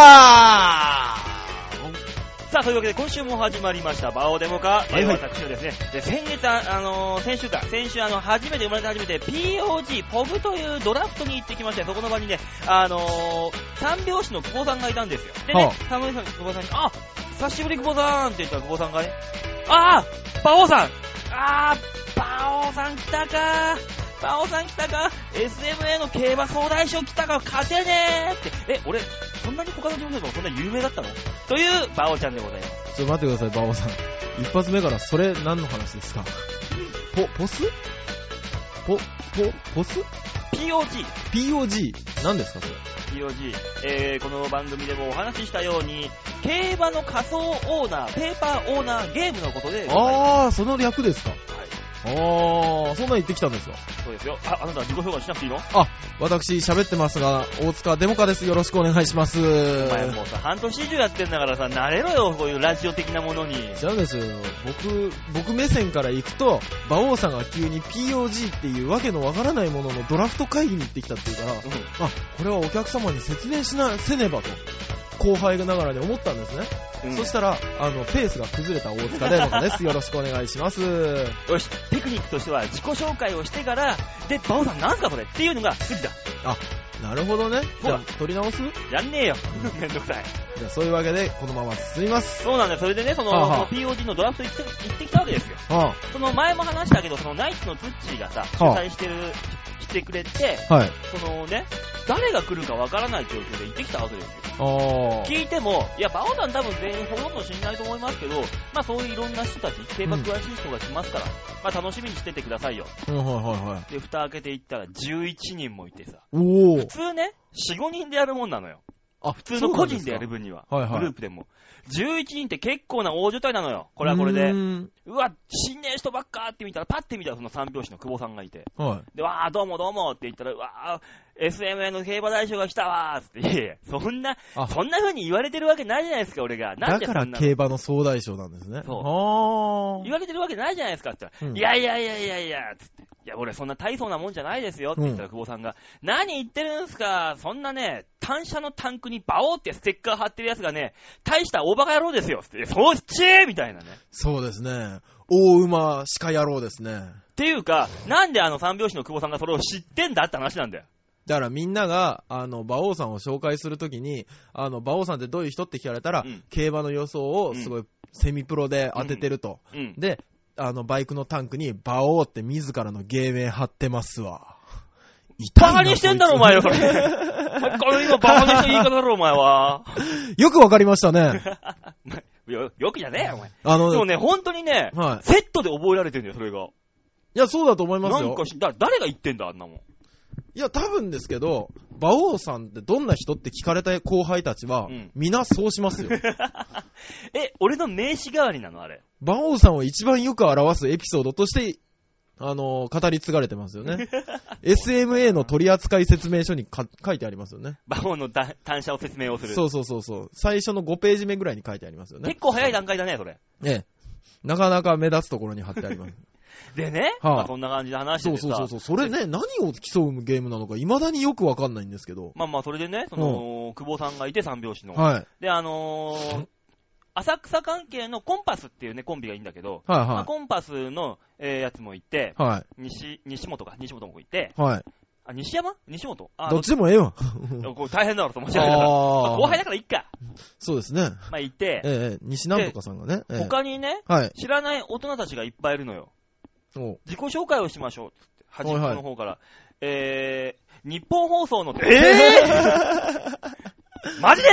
さあ、というわけで今週も始まりました、バオデモカ。はいはい。えー私はですね、で先月、ああのー先週か、先週、あの、初めて生まれて初めて POG、ポブというドラフトに行ってきまして、そこの場にね、あのー三拍子の久保さんがいたんですよ。でね、は三拍子の久保さんに、あ久しぶり久保さんって言ったら久保さんがね、あーバオさん。あーバオさん来たかバオさん来たか ?SMA の競馬総大賞来たか勝てねーって、え、俺、そんなに他の事務所でもそんな有名だったのというバオちゃんでございます。ちょっと待ってください、バオさん。一発目からそれ何の話ですかポ、ポスポ、ポ、ポス POG、?POG? 何ですかそれ POG、えー、この番組でもお話ししたように、競馬の仮想オーナー、ペーパーオーナー、ゲームのことで。あー、その略ですかはい、あー、そんなん言ってきたんですか？そうですよ。あ、あなた自己紹介しなくていいの？私喋ってますが、大塚デモカです。よろしくお願いします。お前もうさ、半年以上やってんだからさ、慣れろよ、こういうラジオ的なものに。違うんですよ。僕、僕目線から行くと、馬王さんが急に POG っていうわけのわからないもののドラフト会議に行ってきたっていうから、あ、これはお客様に説明しな、せねばと、後輩ながらに思ったんですね。うんそしたら、あの、ペースが崩れた大塚デモカです。よろしくお願いします。よし、テクニックとしては自己紹介をしてから、で、バオさんなんすかそれ？っていうのが筋だ。なるほどね。じゃあほ、取り直す？やんねえよ。めんどくさい。じゃあ、そういうわけで、このまま進みます。そうなんだよ。それでね、その、はあはあその POG のドラフト行って行ってきたわけですよ。あその前も話したけど、そのナイツのツッチーがさ、主はあ催してる、してくれて、あ、はい。そのね、誰が来るかわからない状況で行ってきたわけですよ。ああ。聞いても、いや、バオさん多分全員ほとんど知んないと思いますけど、まあそういういろんな人たち、競馬詳しい人が来ますから、まあ楽しみにしててくださいよ。うん、はいはいはい。で、蓋開けていったら11人もいてさ、おお普。通ね、4、5人でやるもんなのよ。あ、普通の個人でやる分には。はいはいグループでも。11人って結構な大所帯なのよ。これはこれうで。うわ、死んねえ人ばっかって見たら、パッて見たらその三拍子の久保さんがいて。はい。で、わー、どうもどうもって言ったら、うわー、SMA の競馬大賞が来たわーつって、いやいや、そんな、あそんな風に言われてるわけないじゃないですか、俺が。なんだから競馬の総大将なんですね。そうあ言われてるわけないじゃないですかって言ったら、うんいやいやいやいやいや、つって。いや、俺そんな大層なもんじゃないですよって言ったら、久保さんが、何言ってるんすかそんなね、単車のタンクにバオーってステッカー貼ってるやつがね、大した大バカ野郎ですよつって、そっちみたいなね。そうですね。大馬鹿野郎ですね。っていうか、なんであの三拍子の久保さんがそれを知ってんだって話なんだよ。だからみんなが、あの、馬王さんを紹介するときに、あの、馬王さんってどういう人って聞かれたら、うん競馬の予想をすごいセミプロで当ててると。うん。で、あの、バイクのタンクに、馬王って自らの芸名貼ってますわ。バカにしてんだろ、お前よ、それ。これ今バカにした言い方だろ、お前は。よくわかりましたね。よ、よくじゃねえよ、お前。あの、でもね、本当にね、はい。セットで覚えられてんだよ、それが。いや、そうだと思いますよなんか。し、だ誰が言ってんだ、あんなもん。いや、多分ですけど、馬王さんってどんな人って聞かれた後輩たちは、うん皆そうしますよ。え、俺の名刺代わりなの、あれ。馬王さんを一番よく表すエピソードとして、あのー語り継がれてますよね。SMA の取扱説明書にか書いてありますよね。バオのだ単車を説明をする。そうそうそうそう。最初の5ページ目ぐらいに書いてありますよね結。構早い段階だね、それ。ええ。なかなか目立つところに貼ってあります。でね、はあまあそんな感じで話しててさ。そうそうそうそれね、何を競うゲームなのか未だによくわかんないんですけど。まあまあ、それでね、その、久保さんがいて三拍子の。はい。で、あのー、浅草関係のコンパスっていうね、コンビがいいんだけど、はいまあ、はコンパスの、えーやつもいて、い。はい。西、西本か、西本もいて、はい。あ、西山？西本？あ、どっちでもええわ。ど これ大変だろうと思っちゃうから。まああ 後輩だからいっか。そうですね。まあ、いて、ええ、西南とかさんがね。ええ他にね、はい。知らない大人たちがいっぱいいるのよ。お自己紹介をしましょう。つって端っこの方から。えー、日本放送の、えー、マジで？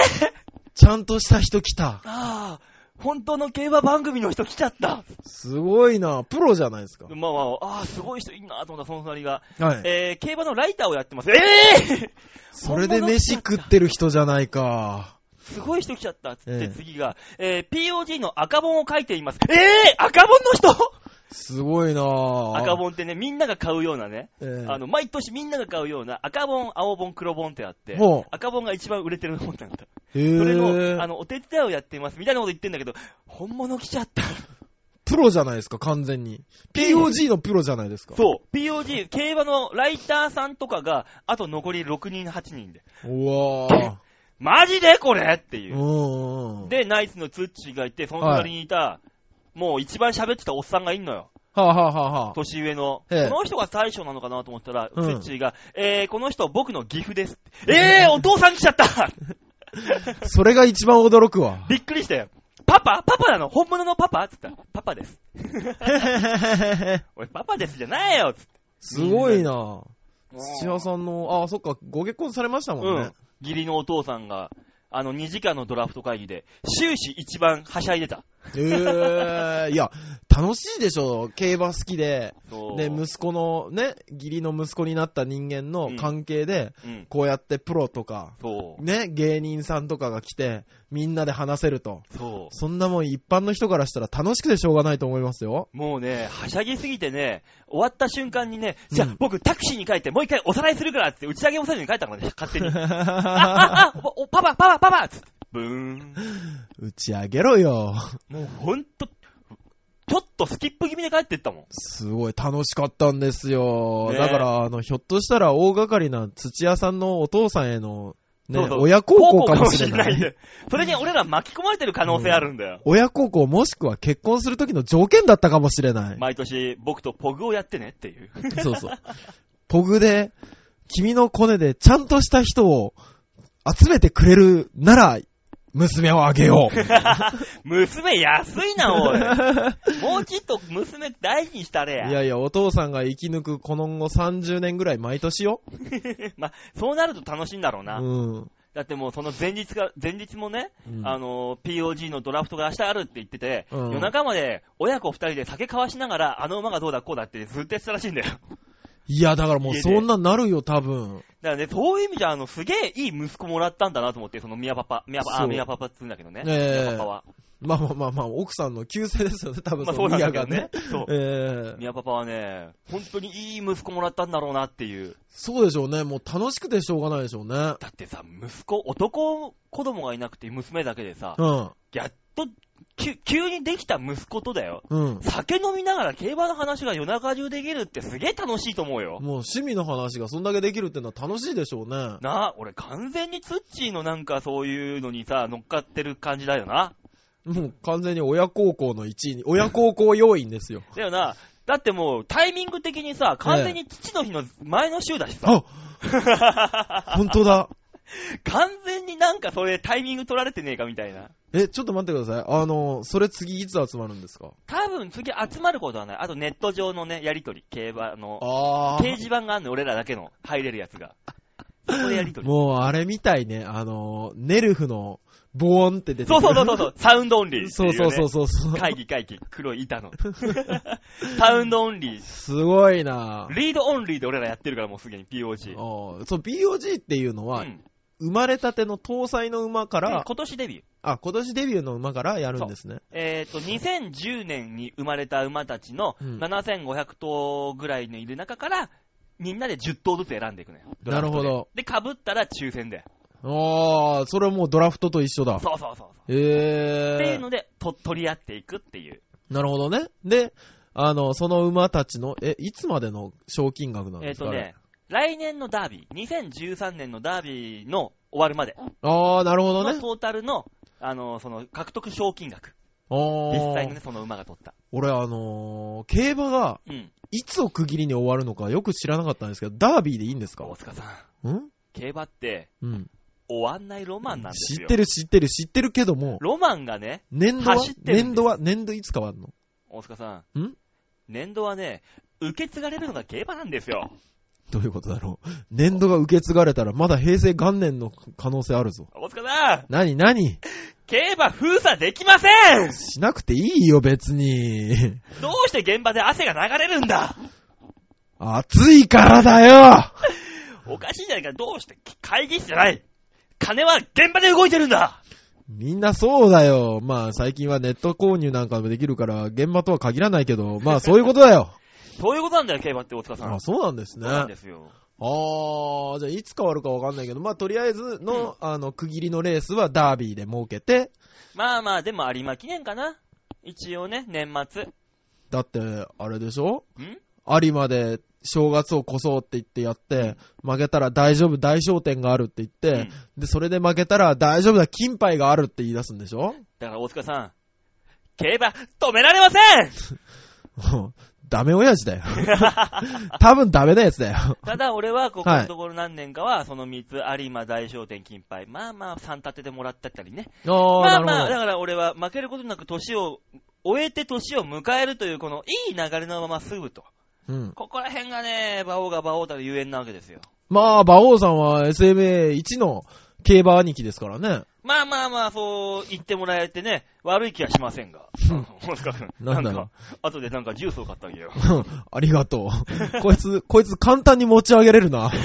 ちゃんとした人来た。ああ、本当の競馬番組の人来ちゃった。すごいな。プロじゃないですか。まあまあ、ああ、すごい人いんなと思った、その隣が。はい。えー、競馬のライターをやってます。ええそれで飯食ってる人じゃないか。すごい人来ちゃった。つって、ええ次が、えー、POG の赤本を書いています。ええ赤本の人すごいな赤。本ってね、みんなが買うようなね、ええあの、毎年みんなが買うような赤本、青本、黒本ってあって赤本が一番売れてる本なんだ。それの、あの、お手伝いをやっています、みたいなこと言ってんだけど、本物来ちゃった。プロじゃないですか、完全に。POG のプロじゃないですか。そう、POG、競馬のライターさんとかが、あと残り6人、8人で。うわー。マジでこれっていう。で、ナイツのツッチーがいて、その隣にいた、もう一番喋ってたおっさんがいんのよ。はあ、はあはあはあ、年上の。ええこの人が大将なのかなと思ったら、うんツッチーが、えー、この人僕の岐阜です。えー、お父さん来ちゃった それが一番驚くわ。びっくりしたよ。パパ？パパなの？本物のパパ？って言ったら、パパです。俺パパですじゃないよつって。すごいな土屋さんの、あ、そっか、ご結婚されましたもんねうん。。義理のお父さんが、あの、2時間のドラフト会議で、終始一番はしゃいでた。ええいや、楽しいでしょ、競馬好きで。で、息子のね、義理の息子になった人間の関係で、うん。こうやってプロとか。ね、芸人さんとかが来て、みんなで話せると。そそんなもん一般の人からしたら楽しくてしょうがないと思いますよ。う。もうね、はしゃぎすぎてね、終わった瞬間にね、じゃあ、うん僕タクシーに帰ってもう一回おさらいするからって打ち上げもせずに帰ったからね、勝手に。あ、あ、あ、お、おパパ、パパ、パパつって。ブーン。打ち上げろよ。もうほんと、ちょっとスキップ気味で帰ってったもん。すごい楽しかったんですよ。ねだから、あの、ひょっとしたら大掛かりな土屋さんのお父さんへの、ね、そうそう親孝行かもしれない。んで。それに俺ら巻き込まれてる可能性あるんだよ。親孝行もしくは結婚する時の条件だったかもしれない。毎年僕とポグをやってねっていう。そうそう。ポグで、君のコネでちゃんとした人を集めてくれるなら、娘をあげよう。娘安いな、おい。もうちょっと娘大事にしたれや。いやいや、お父さんが生き抜くこの後30年ぐらい毎年よ。まあ、そうなると楽しいんだろうな。うん。だってもうその前日が、前日もね、うんあの、POG のドラフトが明日あるって言ってて、うん夜中まで親子二人で酒交わしながら、あの馬がどうだこうだってずっとやってたらしいんだよ。いや、だからもうそんななるよ、多分。だからね、そういう意味じゃ、あの、すげえいい息子もらったんだなと思って、その宮パパ、宮パパ、あ、宮パパって言うんだけどね。ええ宮パパは。まあまあまあまあ、奥さんの旧姓ですよね、多分まあその宮がねね。。そう。ええ宮パパはね、本当にいい息子もらったんだろうなっていう。そうでしょうね。もう楽しくてしょうがないでしょうね。だってさ、息子、男子供がいなくて娘だけでさ、うん。やっと、急急にできた息子とだよ。うん。酒飲みながら競馬の話が夜中中できるってすげえ楽しいと思うよ。もう趣味の話がそんだけできるってのは楽しいでしょうね。なあ、俺完全にツッチーのなんかそういうのにさ、乗っかってる感じだよな。もう完全に親孝行の一位に、親孝行要員ですよ。だよな。だってもうタイミング的にさ、完全に父の日の前の週だしさ。あ 本当だ。完全になんかそれタイミング取られてねえかみたいな。え、ちょっと待ってください。あの、それ次いつ集まるんですか？多分次集まることはない。あとネット上のね、やりとり。競馬の。あ掲示板があんの俺らだけの入れるやつが。そこでやりとり。もうあれみたいね。あの、ネルフの、ボーンって出てくそうるそうそうそう、サウンドオンリー、そうそうそうそうそう。会議会議、黒い板の。Sound Only。すごいな read only で俺らやってるからもうすでに POG。そう、POG っていうのは、うん生まれたての当歳の馬から、今年デビュー。あ、今年デビューの馬からやるんですね。えっ、と、2010年に生まれた馬たちのうん7500頭ぐらいのいる中から、みんなで10頭ずつ選んでいくのよ。ドラフトでなるほど。で、被ったら抽選で。ああ、それはもうドラフトと一緒だ。そうそうそうそう。へえっていうので、と取り合っていくっていう。なるほどね。で、あの、その馬たちの、え、いつまでの賞金額なんえっ、ですか？とね、来年のダービー、2013年のダービーの終わるまでああ、なるほどね。のトータルの、あの、その、獲得賞金額。ああ実際のね、その馬が取った。俺あのー競馬がうん。いつを区切りに終わるのかよく知らなかったんですけど、ダービーでいいんですか？大塚さん、ん？競馬ってうん。終わんないロマンなんですよ。知ってる知ってる知ってるけども、ロマンがね、年度は？走ってるんです年度は？年度いつ変わるの？大塚さん。ん？年度はね、受け継がれるのが競馬なんですよ。どういうことだろう？年度が受け継がれたらまだ平成元年の可能性あるぞ。大塚さん、なになに競馬封鎖できませんしなくていいよ別に。どうして現場で汗が流れるんだ？暑いからだよおかしいじゃないか。どうして会議室じゃない？金は現場で動いてるんだみんなそうだよ。まあ最近はネット購入なんかもできるから現場とは限らないけど、まあそういうことだよ。そういうことなんだよ、競馬って大塚さん。あ、そうなんですね。そうなんですよ。あー、じゃあいつ変わるかわかんないけど、まあとりあえずの、あの、区切りのレースはダービーで設けて、まあまあ、でも有馬記念かな一応ね、年末。だって、あれでしょ？ん？有馬で正月を越そうって言ってやって、負けたら大丈夫、大商店があるって言って、で、それで負けたら大丈夫だ、金杯があるって言い出すんでしょ？だから大塚さん、競馬止められません ダメ親父だよ。多分ダメなやつだよ。ただ俺はここのところ何年かは、その3つ、有馬大商店金杯、まあまあ3立てでもらったったりね。まあまあ、だから俺は負けることなく年を、終えて年を迎えるというこのいい流れのまま進むと。うん。ここら辺がね、馬王が馬王たるゆえんなわけですよ。まあ、馬王さんは SMA1 の競馬兄貴ですからね。まあまあまあ、そう言ってもらえてね、悪い気はしませんが。大塚君。なんだろうか、後でなんかジュースを買ってあげよう。ありがとう。こいつ、こいつ簡単に持ち上げれるな。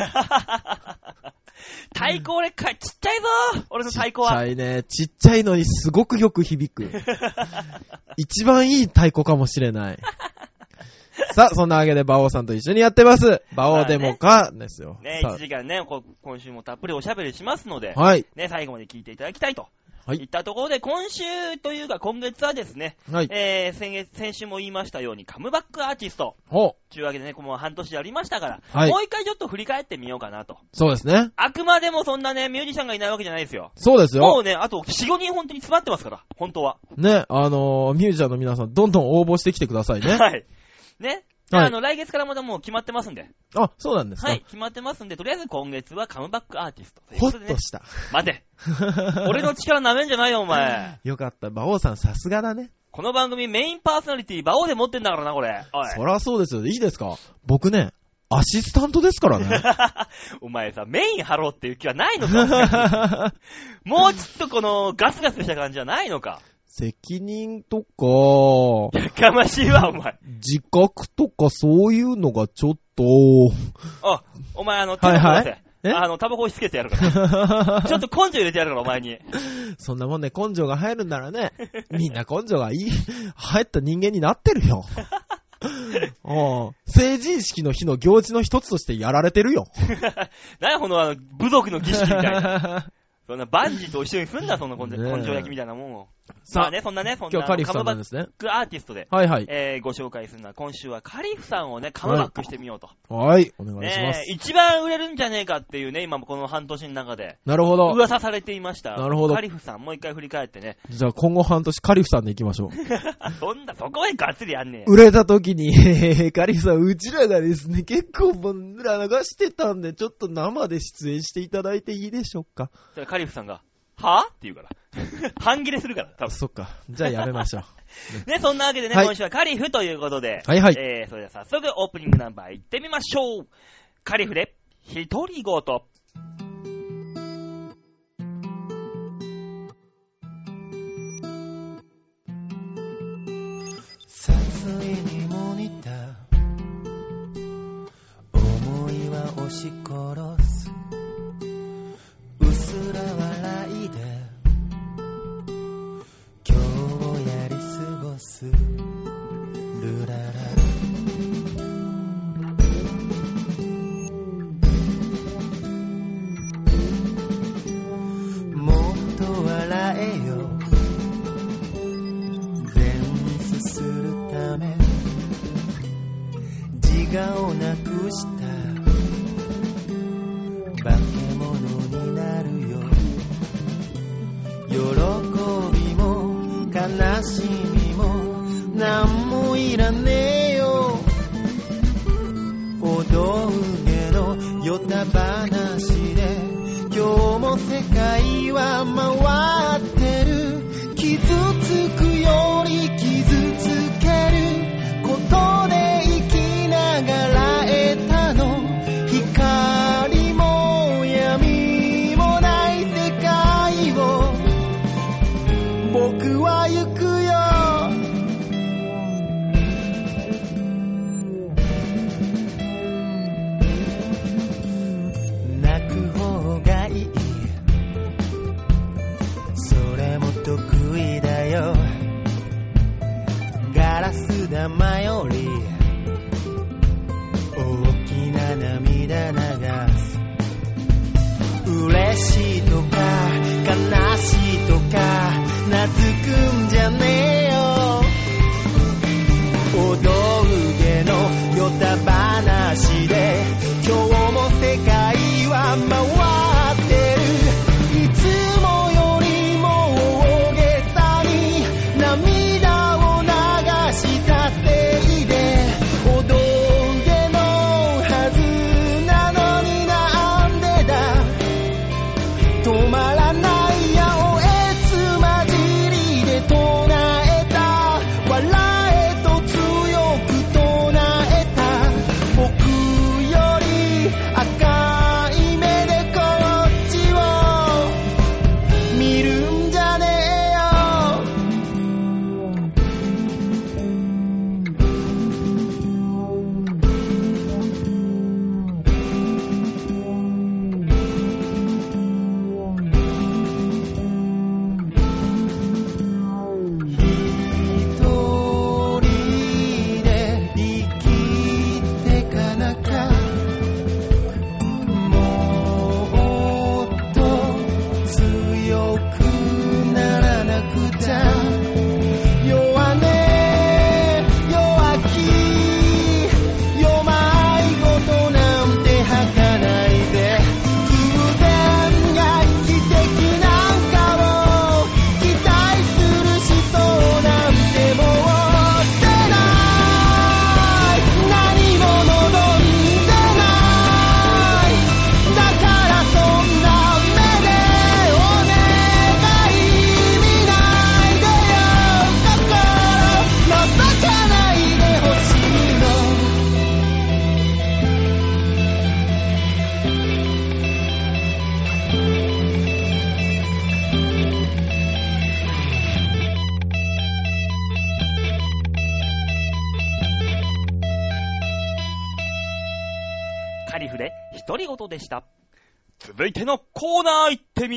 太鼓俺か、ちっちゃいぞ俺の太鼓ちっちは。ゃいね。ちっちゃいのにすごくよく響く。一番いい太鼓かもしれない。さあ、そんなわけで、馬王さんと一緒にやってます。馬王デモか、ですよ。ね、さ1時間ね、こ今週もたっぷりおしゃべりしますのであ、はい。ね、最後まで聞いていただきたいと。はいいったところで、今週というか今月はですね、はい。えー、先月、先週も言いましたように、カムバックアーティスト。ほう。というわけでね、この半年やりましたから、はいもう一回ちょっと振り返ってみようかなと。そうですね。あくまでもそんなね、ミュージシャンがいないわけじゃないですよ。そうですよ。もうね、あと4、5人本当に詰まってますから、本当は。ね、あのー、ミュージシャンの皆さん、どんどん応募してきてくださいね。はい。ね。はいあの、来月からまだもう決まってますんで。あ、そうなんですか？はい、決まってますんで、とりあえず今月はカムバックアーティストというほことでね。っとした。待て。俺の力舐めんじゃないよ、お前。よかった。馬王さんさすがだね。この番組メインパーソナリティ、馬王で持ってんだからな、これ。おい。そらそうですよ。いいですか？僕ね、アシスタントですからね。お前さ、メイン張ろうっていう気はないのか もうちょっとこのガスガスした感じはないのか責任とか、やかましいわ、お前。自覚とかそういうのがちょっと、あ、お前あの、手をはいはいあの、タバコ押し付けてやるから。ちょっと根性入れてやるから、お前に。そんなもんね、根性が入るんならね、みんな根性がいい、入った人間になってるよ。あ あ成人式の日の行事の一つとしてやられてるよ。何や、このあの、部族の儀式みたいな。そんなバンジーと一緒にすんな、そんな根性ねえ根性焼きみたいなもんを。さあまあね、そんなね、そんな。今日カリフさんカムバッなんですね。クアーティストで、はいはい。えー、ご紹介するのは、今週はカリフさんをね、カムバックしてみようと。はい、お願いしまねす。一番売れるんじゃねえかっていうね、今もこの半年の中で、なるほど。噂されていました。なるほどカリフさん、もう一回振り返ってね。じゃあ今後半年カリフさんで行きましょう。そんな、そこまでがっつりやんねえ。売れた時に、カリフさん、うちらがですね、結構僕ら流してたんで、ちょっと生で出演していただいていいでしょうか。カリフさんが、はぁって言うから。半切れするから、多分。そっか。じゃあやめましょう。ね、そんなわけでね、はい今週はカリフということで、はいはいえー、それでは早速オープニングナンバー行ってみましょう。カリフで、独り言。殺意にも似た思いは押し殺す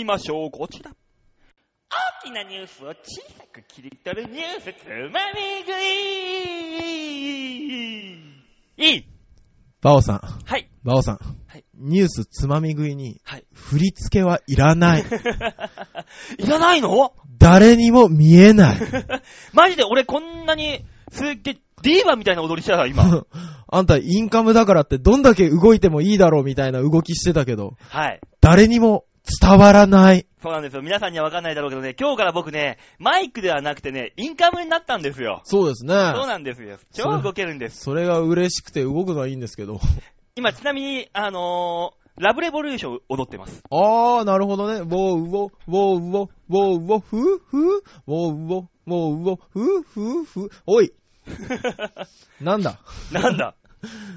みましょう。こちら。大きなニュースを小さく切り取るニュースつまみ食いいいバオさん、はい。バオさん。はいニュースつまみ食いに、はい。振り付けはいらない。いらないの？誰にも見えない。マジで俺こんなに、すっげえ、ディーバみたいな踊りしてた、今。あんたインカムだからってどんだけ動いてもいいだろうみたいな動きしてたけど、はい。誰にも伝わらない。そうなんですよ。皆さんにはわかんないだろうけどね、今日から僕ね、マイクではなくてね、インカムになったんですよ。そうですね。そうなんですよ。超動けるんです。それが嬉しくて動くのはいいんですけど。今、ちなみに、あのー、ラブレボリューション踊ってます。あー、なるほどね。ウォーウォ、ウォーウォ、ウォーウォ、ふーふー、ウォーウォ、ウォーウォ、ふーふーふー。おい。なんだ？なんだ？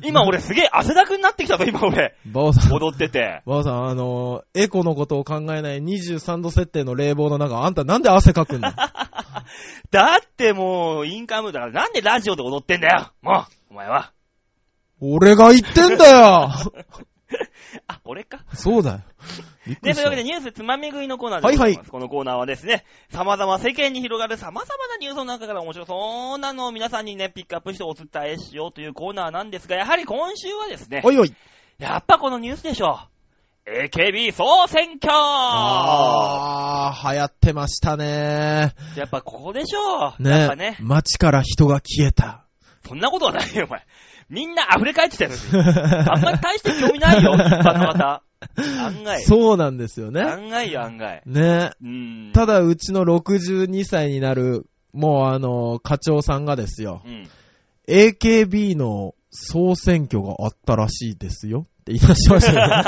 今俺すげえ汗だくになってきたぞ、今俺。バオさん。踊ってて。バオさん、あのー、エコのことを考えない23度設定の冷房の中、あんたなんで汗かくんだ？だってもう、インカムだから、なんでラジオで踊ってんだよもう、お前は。俺が言ってんだよ あ、俺か？そうだよ。びっくで、というわけでニュースつまみ食いのコーナーでございます。はいはいこのコーナーはですね、様々世間に広がる様々なニュースの中から面白そうなのを皆さんにね、ピックアップしてお伝えしようというコーナーなんですが、やはり今週はですね、おいおい。やっぱこのニュースでしょう。AKB 総選挙あー、流行ってましたね。やっぱここでしょう。ねやっぱね、街から人が消えた。そんなことはないよ、お前。みんな溢れ返ってたよ。あんまり大して興味ないよ、一般の方。案外。そうなんですよね。案外よ、案外。ね。うん。ただ、うちの62歳になる、もうあの、課長さんがですよ。うん。AKB の総選挙があったらしいですよ。って言い出しましたよね。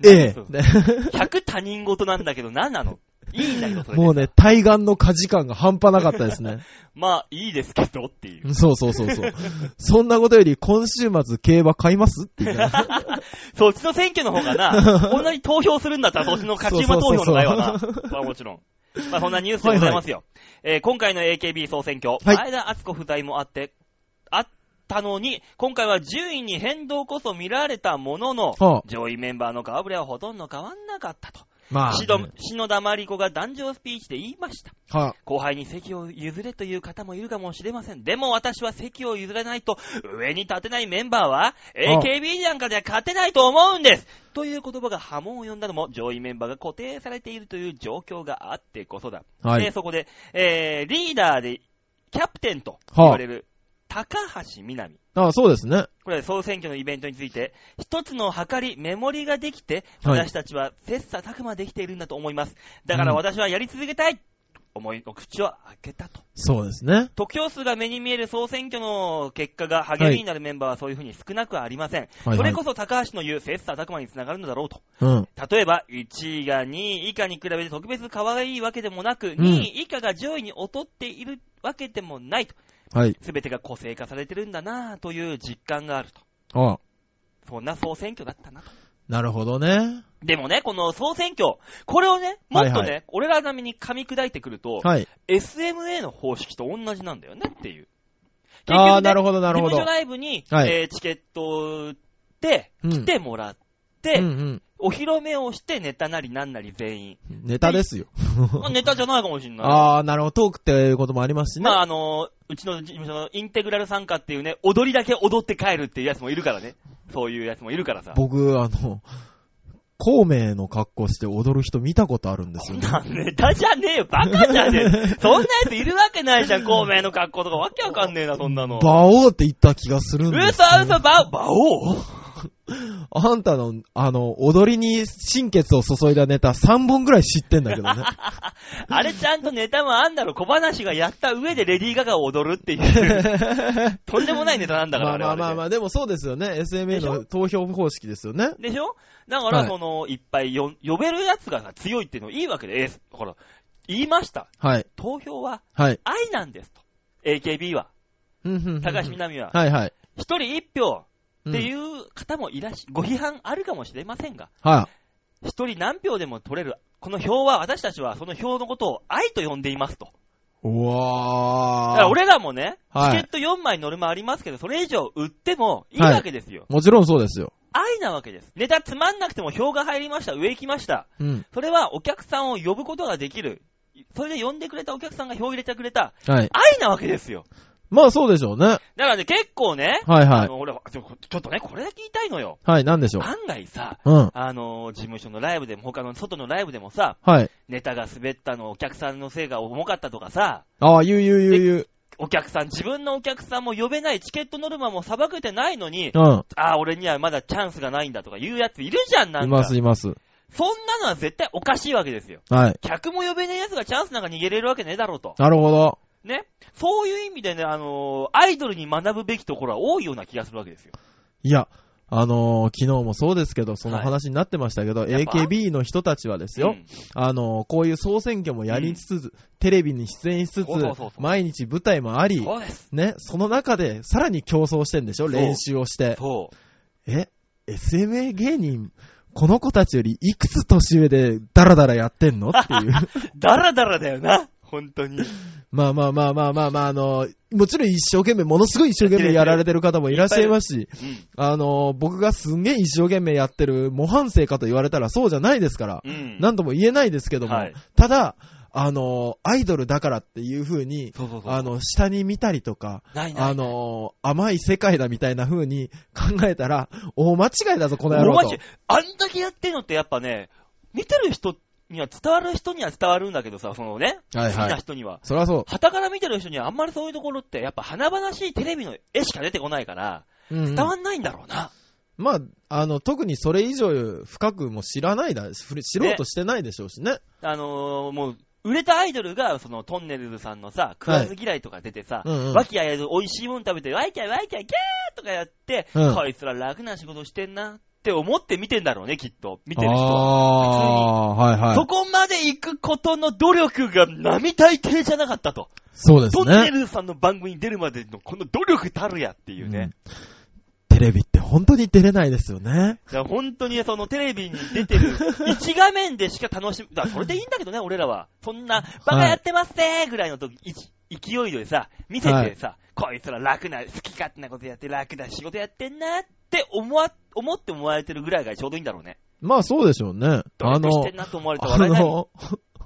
ええそう。で100他人事なんだけど、何なの？いいんだけど、それでもうね、対岸の火事感が半端なかったですね。まあ、いいですけどっていう。そうそうそうそう。そんなことより、今週末競馬買います？って言ったら そっちの選挙の方がな、こんなに投票するんだったら、そっちの勝ち馬投票の場合はな。まあもちろん。まあそんなニュースでございますよ。えー今回の AKB 総選挙、はい前田敦子不在もあって、あったのに、今回は順位に変動こそ見られたものの、はあ上位メンバーの顔ぶれはほとんど変わんなかったと。まあ、しど篠田子が壇上スピーチで言いました。は後輩に席を譲れという方もいるかもしれません。でも私は席を譲らないと、上に立てないメンバーは、AKB なんかでは勝てないと思うんですという言葉が波紋を呼んだのも、上位メンバーが固定されているという状況があってこそだ。はいでそこで、えー、リーダーで、キャプテンと言われる、高橋みなみ。あ、そうですね。これは総選挙のイベントについて、一つの計り、メモリができて、はい私たちは切磋琢磨できているんだと思います。だから私はやり続けたい、思いの口を開けたと。そうですね。得票数が目に見える総選挙の結果が励みになるメンバーはそういうふうに少なくありません。はいそれこそ高橋の言う切磋琢磨につながるのだろうと。うん。例えば、1位が2位以下に比べて特別可愛いわけでもなく、ん2位以下が上位に劣っているわけでもないと。はい。すべてが個性化されてるんだなぁという実感があると。あそんな総選挙だったなと。なるほどね。でもね、この総選挙、これをね、もっとね、はいは俺ら並みに噛み砕いてくると、はい。SMA の方式と同じなんだよねっていう。ああ、なるほほど、なるほど事務所。ライブに、はいえーチケットでうん来てもらって、うんうん。お披露目をしてネタなりなんなり全員。ネタですよ。あネタじゃないかもしんない。ああ、なるほど。トークっていうこともありますしね。まあ、あのーうちの事務所のインテグラル参加っていうね、踊りだけ踊って帰るっていうやつもいるからね。そういうやつもいるからさ。僕、あの、孔明の格好して踊る人見たことあるんですよ、ね。なネタじゃねえよ、バカじゃねえ。そんなやついるわけないじゃん、孔明の格好とかわけわかんねえな、そんなの。馬王って言った気がするんです嘘よ。嘘、バ、バオ あんたの、あの、踊りに心血を注いだネタ3本ぐらい知ってんだけどね。あれちゃんとネタもあんだろ、小話がやった上でレディーガガを踊るっていう、とんでもないネタなんだから、まあまあまあまああ、でもそうですよね。SMA の投票方式ですよね。れ。でしょ？だから、はいその、いっぱいよ呼べるやつがさ強いっていうのいいわけで、えーだから、言いました。はい。投票ははい。愛なんですと。AKB は。高橋みなみは。はいはい。一人一票っっていう方もいらっし、ご批判あるかもしれませんが、は一人何票でも取れる、この票は私たちはその票のことを愛と呼んでいますと。い。うだわー。から俺らもね、はいチケット4枚ノルマありますけど、それ以上売ってもいいわけですよ。もちろんそうですよ。愛なわけです。ネタつまんなくても票が入りました、上行きました。うん。それはお客さんを呼ぶことができる。それで呼んでくれたお客さんが票を入れてくれたはい。愛なわけですよ。まあそうでしょうね。だからね、結構ね、はいはい。あの、俺は、ちょっとね、これだけ言いたいのよ。はい、なんでしょう？案外さ、うん。あの、事務所のライブでも、他の外のライブでもさ、はい。ネタが滑ったのお客さんのせいが重かったとかさ、ああ、言う言う言う言う。お客さん、自分のお客さんも呼べないチケットノルマも裁けてないのに、うん。ああ、俺にはまだチャンスがないんだとか言うやついるじゃん、なんか。いますいます。そんなのは絶対おかしいわけですよ。はい。客も呼べねえやつがチャンスなんか逃げれるわけねえだろうと。なるほど。ね。そういう意味でね、あのーアイドルに学ぶべきところは多いような気がするわけですよ。いや、あのー昨日もそうですけど、そのはい話になってましたけど、やっぱ？AKB の人たちはですよ、うんあのーこういう総選挙もやりつつ、テレビに出演しつつそうそうそうそう毎日舞台もあり。ね、その中でさらに競争してんでしょ練習をして。え ?SMA 芸人、この子たちよりいくつ年上でダラダラやってんの？っていう。ダラダラだよな。本当に。まあまあまあまあまあまあ、あの、もちろん一生懸命、ものすごい一生懸命やられてる方もいらっしゃいますし、うん。あの、僕がすんげえ一生懸命やってる模範生かと言われたらそうじゃないですから、うん。なんとも言えないですけども、はいただ、あの、アイドルだからっていう風に、そうそうそう。あ、の、下に見たりとか、ないないないあの、甘い世界だみたいな風に 考えたら、大間違いだぞ、この野郎と。あんだけやってんのってやっぱね、見てる人には伝わる人には伝わるんだけどさ、そのね、はい好きなはい。人には。そりゃそう。旗から見てる人にはあんまりそういうところって、やっぱ華々しいテレビの絵しか出てこないから、伝わんないんだろうな。まあ、あの、特にそれ以上深くも知らないだ、知ろうとしてないでしょうしね。あのー、もう、売れたアイドルが、その、トンネルズさんのさ、食わず嫌いとか出てさ、うんうんわきあいあい美味しいもん食べて、わいきゃいわいきゃい、ギャーとかやって、うんこいつら楽な仕事してんなって思って見てんだろうね、きっと。見てる人は。あはいはいそ。こまで行くことの努力が並大抵じゃなかったと。そうですトンネね。ルズさんの番組に出るまでのこの努力たるやっていうね。テレビって本当に出れないですよね。だから本当にそのテレビに出てる 一画面でしか楽しむ。だそれでいいんだけどね、俺らは。そんな、バカやってますねぐらいの時、い勢いでさ、見せてさ、こいつら楽な、好き勝手なことやって楽な仕事やってんなって思わ、思って思われてるぐらいがちょうどいいんだろうね。まあそうでしょうね。努あの力してん、なと思われてあ笑えない。の、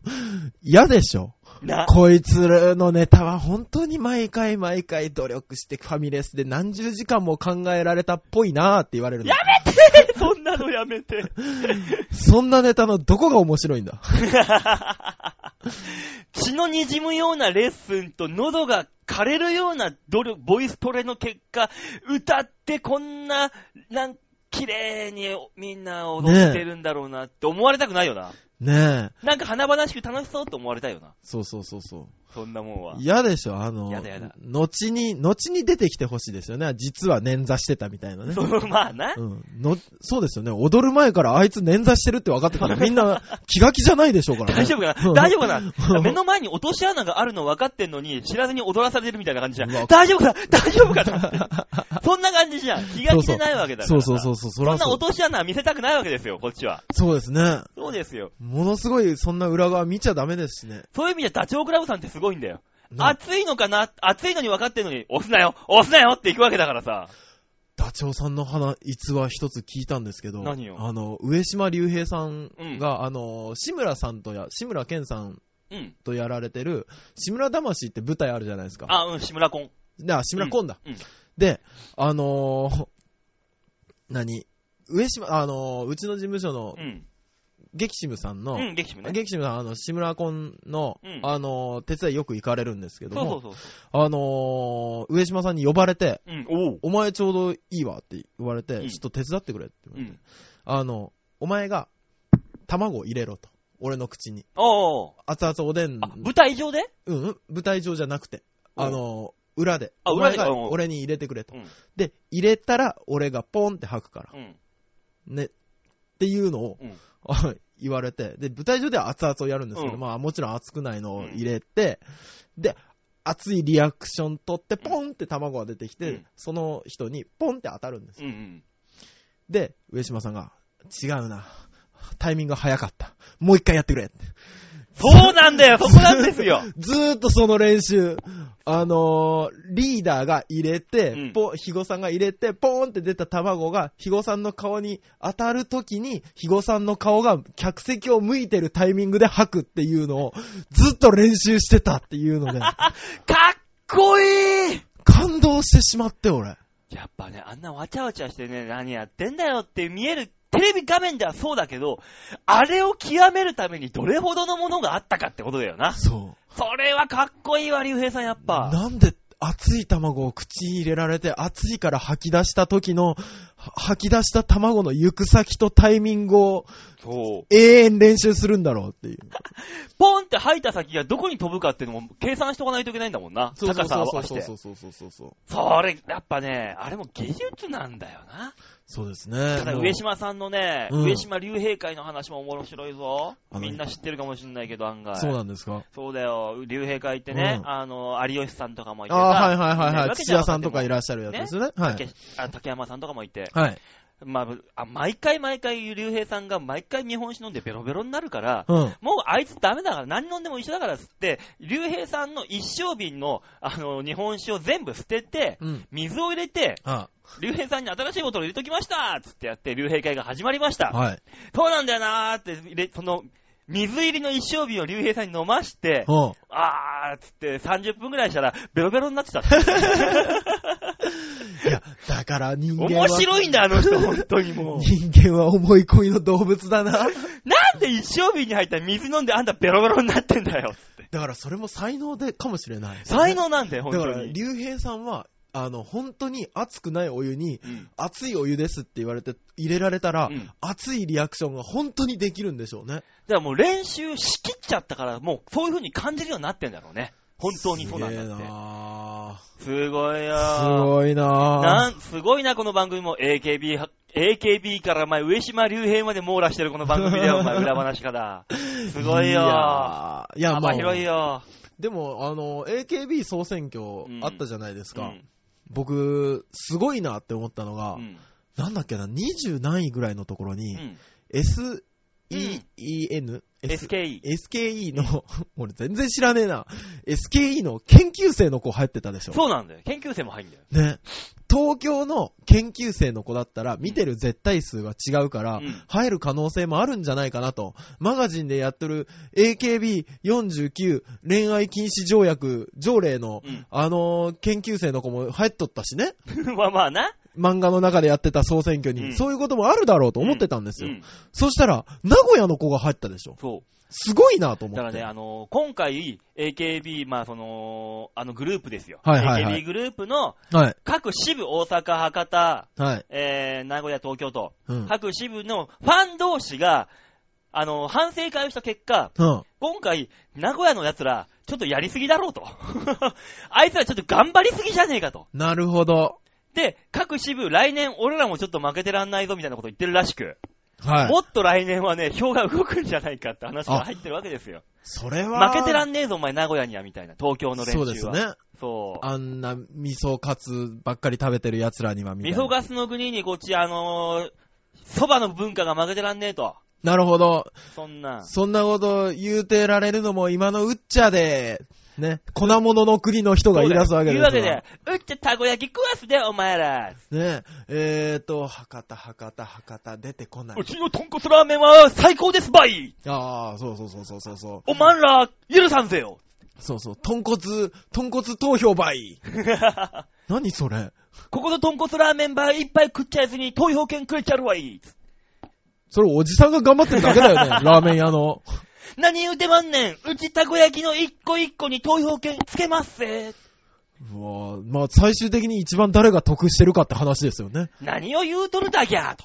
嫌でしょ。な、こいつらのネタは本当に毎回毎回努力してファミレスで何十時間も考えられたっぽいなーって言われるのや。めて そんなのやめて。そんなネタのどこが面白いんだ？血の滲むようなレッスンと喉が枯れるような努力、ボイストレの結果、歌ってこんな、なん、綺麗にみんな踊ってるんだろうなって思われたくないよな。ねえ。なんか華々しく楽しそうって思われたいよな。そうそうそうそう。そんなもんは。嫌でしょ？あのやだやだ、後に、後に出てきてほしいですよね。実は捻挫してたみたいなね。そう、まあな。うん。の、そうですよね。踊る前からあいつ捻挫してるって分かってたら みんな気が気じゃないでしょうからね。大丈夫かな？大丈夫かな？目の前に落とし穴があるの分かってんのに、知らずに踊らされるみたいな感じじゃん。大丈夫か？な大丈夫かな？そんな感じじゃん。気が気でないわけだからさ。そうそうそうそう、そそんな落とし穴は見せたくないわけですよ、こっちは。そうですね。そうですよ。ものすごい、そんな裏側見ちゃダメですしね。そういう意味でダチョウ倶楽部さんってすごいんだよ。な暑いのかな？暑いのに分かってんのに、押すなよ押すなよって行くわけだからさ。ダチョウさんの話、逸話一つ聞いたんですけど、何よ？あの、上島竜兵さんうんが、あの、志村さんとや、志村けんさんうん。とやられてる、志村魂って舞台あるじゃないですか。あ、うん、志村コン。で、あ、志村コンだ。うんうんで、あのー何？上島、あのーうちの事務所のうん。激シムさんの、うん、激務ね。激シムさん、あの、志村コンの、うんあのー手伝いよく行かれるんですけども、そうそうそう。あのー上島さんに呼ばれて、うん、お前ちょうどいいわって言われて、うんちょっと手伝ってくれって言われて、うん。あの、お前が、卵を入れろと。俺の口に。おう。熱々おでん、あ、舞台上で？うん、うん舞台上じゃなくて、あの、裏で。あお前が裏でうん俺に入れてくれと。うん。で、入れたら、俺がポンって吐くから。うん。ね。っていうのを、うんあ 言われて、で、舞台上では熱々をやるんですけど、うんまあもちろん熱くないのを入れて、で、熱いリアクション取って、ポンって卵が出てきて、うんその人にポンって当たるんですよ。うんうん。で、上島さんが、違うな。タイミングが早かった。もう一回やってくれって。そうなんだよ、そこなんですよ。ずーっとその練習。あのー、リーダーが入れて、うんポ、ヒゴさんが入れて、ポーンって出た卵が、ヒゴさんの顔に当たるときに、ヒゴさんの顔が客席を向いてるタイミングで吐くっていうのを、ずっと練習してたっていうので、かっこいい感動してしまって、俺。やっぱね、あんなわちゃわちゃしてね、何やってんだよって見える、テレビ画面ではそうだけど、あれを極めるためにどれほどのものがあったかってことだよな。そそれはかっこいいわ、竜兵さんやっう。ぱ。なんで、熱い卵を口に入れられて、熱いから吐き出した時の、は吐き出した卵の行く先とタイミングをそう。永遠練習するんだろうっていう。ポンって吐いた先がどこに飛ぶかっていうのも計算しとかないといけないんだもんな。高さを合わせて。そうそうそうそうそう。それ、やっぱね、あれも技術なんだよな。そうですね。ただ、上島さんのね、うん上島竜兵会の話も面白いぞ。みんな知ってるかもしんないけど、案外。そうなんですか？そうだよ。竜兵会ってね、うんあの、有吉さんとかもいてあさ。あ、はいはいはいはい。ね土屋さんとかいらっしゃるやつですよね。はい。竹あ竹山さんとかもいて。はい。まあ、あ毎回毎回竜兵さんが毎回日本酒飲んでベロベロになるから、うん。もうあいつダメだから、何飲んでも一緒だからっつって、竜兵さんの一升瓶の、あの、日本酒を全部捨てて、うん。水を入れて、あ竜兵さんに新しいボトル入れときましたっつってやって、竜兵会が始まりました。はい。そうなんだよなーってその、水入りの一升瓶を竜兵さんに飲まして、うん。あーっつって30分くらいしたら、ベロベロになってた。いや、だから人間は。面白いんだ、あの人、本当にもう。人間は思い込みの動物だな。なんで一升瓶に入った水飲んであんたベロベロになってんだよって。だからそれも才能で、かもしれない。才能なんだよ、本だから、当に。竜兵さんは、あの、本当に熱くないお湯に、うん熱いお湯ですって言われて入れられたら、うん熱いリアクションが本当にできるんでしょうね。だからもう練習しきっちゃったから、もうそういう風に感じるようになってんだろうね。本当にそうなんだって。なすごいよぁすー。ごいなぁなん、すごいな、この番組も。AKB は、AKB から前、上島竜兵まで網羅してるこの番組だよ、お前、裏話から。すごいよいや、まあ、幅広いよ。でも、あの、AKB 総選挙うんあったじゃないですか。うん僕、すごいなって思ったのが、うん。なんだっけな、20何位ぐらいのところに、うん。SEN、S SKE。SKE の、俺全然知らねえな。SKE の研究生の子入ってたでしょ。そうなんだよ。研究生も入んだよ。ね。東京の研究生の子だったら、見てる絶対数が違うから、うん入る可能性もあるんじゃないかなと。マガジンでやってる AKB49 恋愛禁止条約条例の、うんあのー研究生の子も入っとったしね。まあまあな。漫画の中でやってた総選挙に、うんそういうこともあるだろうと思ってたんですよ。うん。そしたら、名古屋の子が入ったでしょ。そう。すごいなと思って。だからね、あのー今回、AKB、まあその、あのグループですよ。はいはいはい AKB グループのはい。各支部、大阪、博多、はい。えー、名古屋、東京と、うん。各支部のファン同士が、あのー反省会をした結果、うん。今回、名古屋の奴ら、ちょっとやりすぎだろうと。あいつらちょっと頑張りすぎじゃねえかと。なるほど。で、各支部、来年俺らもちょっと負けてらんないぞみたいなこと言ってるらしく、はい。もっと来年はね、票が動くんじゃないかって話が入ってるわけですよ。それは、負けてらんねえぞ、お前、名古屋には、みたいな。東京の練習は。そうですよ。ね。そう。あんな味噌カツばっかり食べてる奴らにはみたいな。味噌ガスの国にこっち、あのー、蕎麦の文化が負けてらんねえと。なるほど。そんな。そんなこと言うてられるのも今のうっちゃで、ね、粉物の国の人が言い出すわけですわというわけで、うっちゃたこ焼き食わすで、お前ら。ね、えーと、博多、博多、博多、出てこない。うちの豚骨ラーメンは最高ですばいああ、そうそうそうそうそう。そう。お前ら、許さんぜよ。そうそう、豚骨、豚骨投票倍。何それ？ここの豚骨ラーメンばいっぱい食っちゃえずに投票券くれちゃるわいそれおじさんが頑張ってるだけだよね、ラーメン屋の。何言うてまんねん。うちたこ焼きの一個一個に投票券つけますぜうわぁまあ最終的に一番誰が得してるかって話ですよね。何を言うとるだぎゃーと。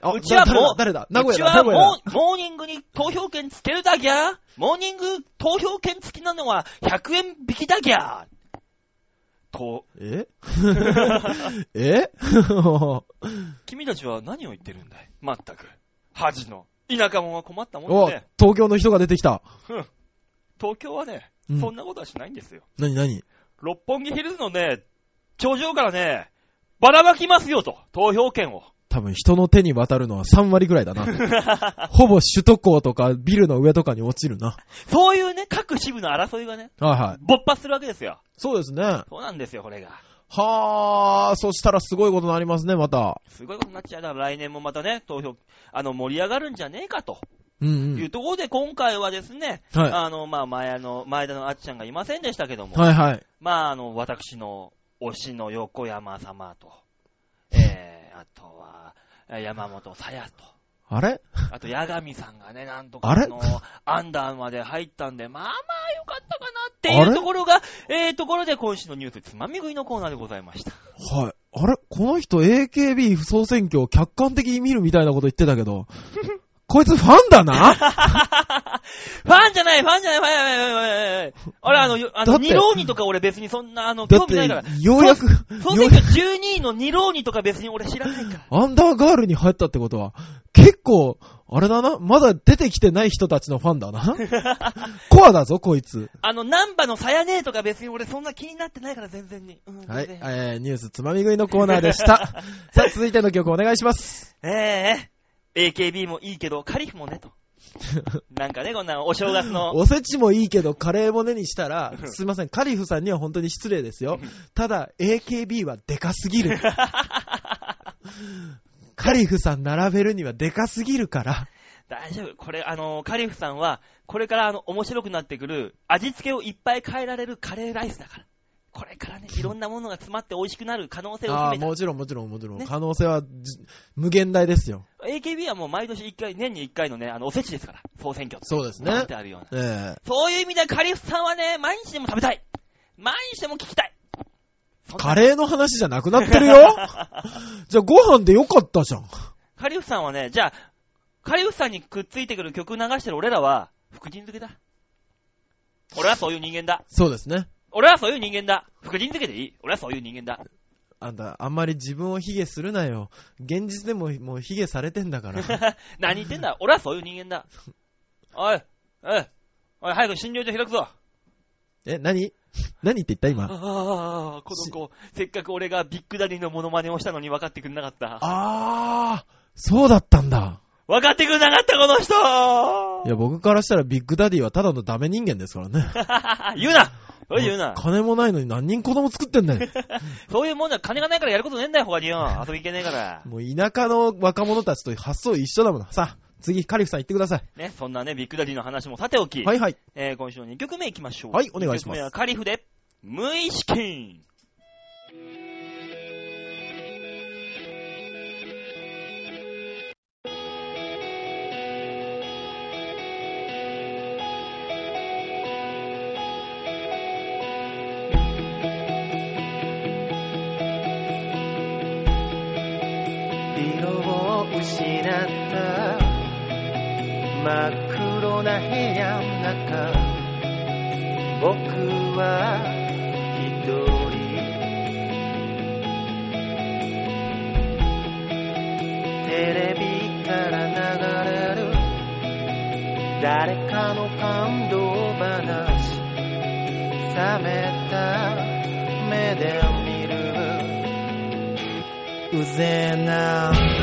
あうちはもう、誰だ名古屋だ、うちは名古屋モーモーニングに投票券つけるだぎゃー。モーニング投票券付きなのは100円引きだぎゃー。と、え？え？君たちは何を言ってるんだい？まったく。恥の。田舎者は困ったもんおだね。東京の人が出てきた。うん東京はね、うんそんなことはしないんですよ。なになに六本木ヒルズのね、頂上からね、ばらまきますよと、投票券を。多分人の手に渡るのは3割ぐらいだな。ほぼ首都高とかビルの上とかに落ちるな。そういうね、各支部の争いがね、はいはい。勃発するわけですよ。そうですね。そうなんですよ、これが。はあ、そしたらすごいことになりますね、また。すごいことになっちゃう。だから来年もまたね、投票、あの、盛り上がるんじゃねえかとうんいうところで、今回はですね、うん。はい。あの、まあ、前の、前田のあっちゃんがいませんでしたけども、はいはい。まあ、あの、私の推しの横山様と、えー、あとは、えー山本さやと、あれ？あと、八神さんがね、なんとかあれ？の、アンダーまで入ったんで、まあまあよかったかなっていうところが、えー、ところで今週のニュースつまみ食いのコーナーでございました。はい。あれ？この人 AKB 総選挙を客観的に見るみたいなこと言ってたけど、こいつファンだな？ファンじゃない、ファンじゃない、ファンじゃない、ファンじゃない。俺、あの、よあの、ニローニとか俺別にそんな、あの、興味ないから。、ようやく、総選挙12位のニローニとか別に俺知らないから。アンダーガールに入ったってことは、結構、あれだな、まだ出てきてない人たちのファンだな？コアだぞ、こいつ。あの、ナンバのさやねえとか別に俺そんな気になってないから全然に。うん、はい、えー、ニュースつまみ食いのコーナーでした。さあ、続いての曲お願いします。ええ AKB もいいけど、カリフもね、と。なんかね、こんなお正月の。おせちもいいけど、カレーもねにしたら、すいません、カリフさんには本当に失礼ですよ。ただ、AKB はデカすぎる。カリフさん並べるにはデカすぎるから。大丈夫。これ、あの、カリフさんは、これからあの、面白くなってくる、味付けをいっぱい変えられるカレーライスだから。これからね、いろんなものが詰まって美味しくなる可能性を秘めた。もちろんもちろんもちろん。ね可能性はじ無限大ですよ。AKB はもう毎年1回、年に1回のね、あの、おせちですから。総選挙。そうですねってあるような。ええそういう意味でカリフさんはね、毎日でも食べたい。毎日でも聞きたい。カレーの話じゃなくなってるよ じゃあご飯でよかったじゃん。カリフさんはね、じゃあ、カリフさんにくっついてくる曲流してる俺らは、福神漬けだ。俺はそういう人間だ。そうですね。俺はそういう人間だ。福神漬けでいい。俺はそういう人間だ。あんた、あんまり自分を卑下するなよ。現実でももう卑下されてんだから。何言ってんだ俺はそういう人間だ。おい、おい、おい、早く診療所開くぞ。え、何？何って言った？今。ああ、この子、せっかく俺がビッグダディのモノマネをしたのに分かってくんなかった。あー、そうだったんだ。分かってくんなかった、この人いや、僕からしたらビッグダディはただのダメ人間ですからね。言うなそれ言うな。金もないのに何人子供作ってんだよ。そういうもんじゃ金がないからやることねえんだよ、他によ。遊び行けねえから。もう田舎の若者たちと発想一緒だもん。さあ、次、カリフさん言ってください。ね、そんなね、ビッグダディの話もさておき、はいはい。えー今週の2曲目いきましょう。はいお願いします2曲目はカリフで、無意識。真っ黒な部屋の中僕は一人テレビから流れる誰かの感動話冷めた目で見る。うぜえな。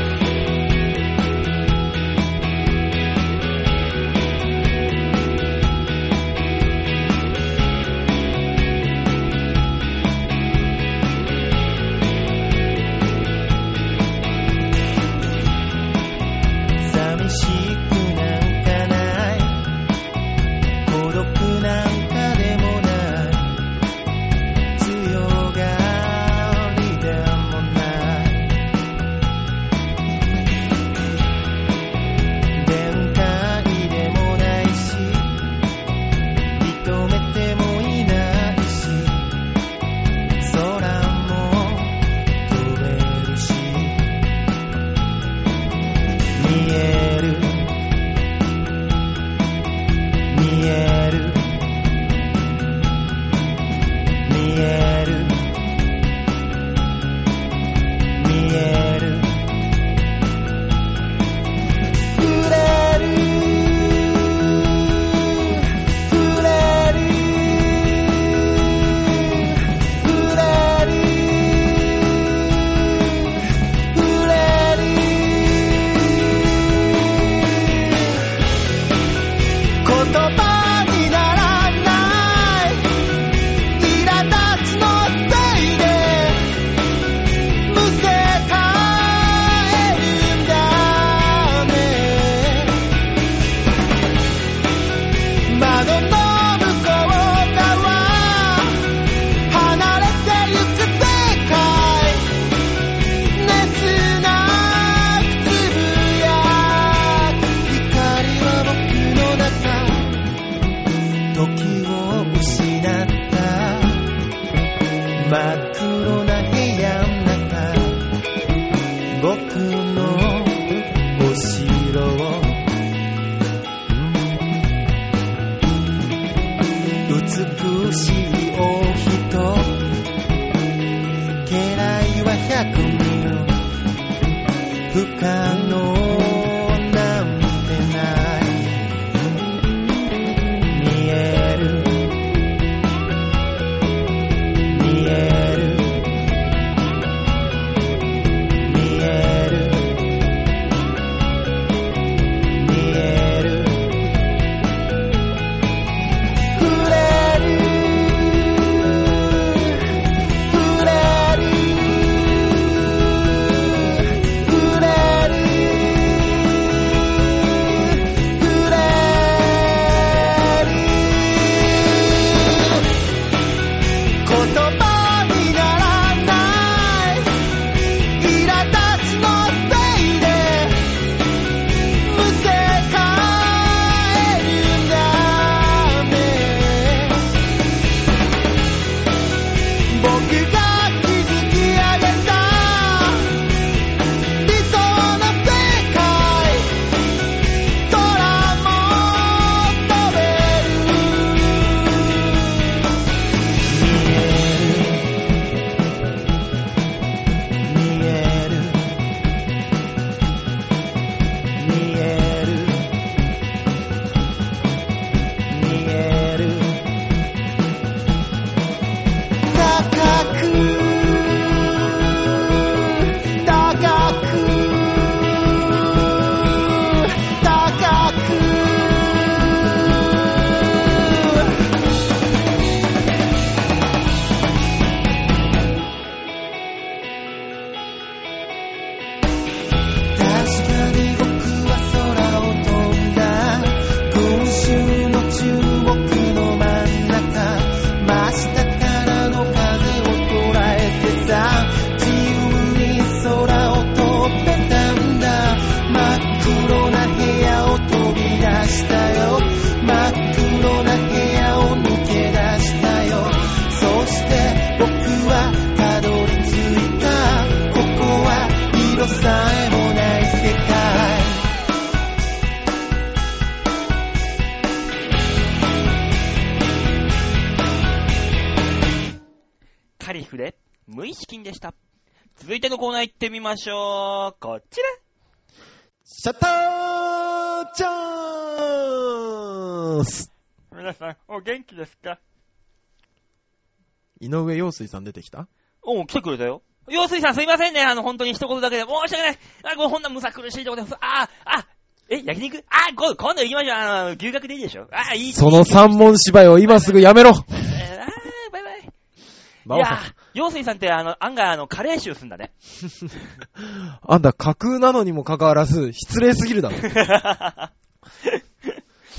ましょう。こちら。シャッターチャンス皆さん、お元気ですか？井上陽水さん出てきた？お来てくれたよ。陽水さんすいませんね。あの、本当に一言だけで。申し訳ない。あ、これほんなむさ苦しいとこで。あ、あ、え、焼肉？あ、こ今度行きましょう。あの、牛角でいいでしょあ、いい。その三文芝居を今すぐやめろ。いやバオさん、陽水さんってあの、案外あの、カレー臭すんだね。あんた架空なのにもかかわらず、失礼すぎるだろ。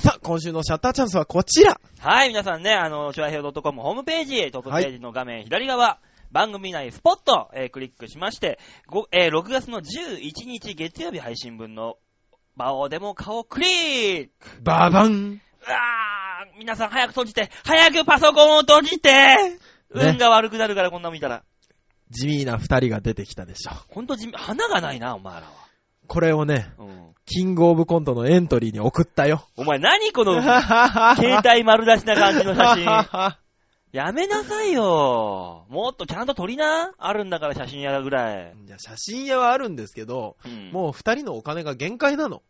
さあ、今週のシャッターチャンスはこちら。はい、皆さんね、あの、チョアヘオ .com ホームページ、トップページの画面左側、番組内スポット、えークリックしまして、ごえー6月の11日月曜日配信分の、場をでも顔クリックババンうわー皆さん早く閉じて早くパソコンを閉じて、運が悪くなるからこんなの見たら。地味な二人が出てきたでしょ。ほんと地味、花がないな、お前らこれをね、は。うん。キングオブコントのエントリーに送ったよ。お前何この、携帯丸出しな感じの写真。やめなさいよ。もっとちゃんと撮りな。あるんだから写真屋ぐらい。じゃあ写真屋はあるんですけど、うん、もう二人のお金が限界なの。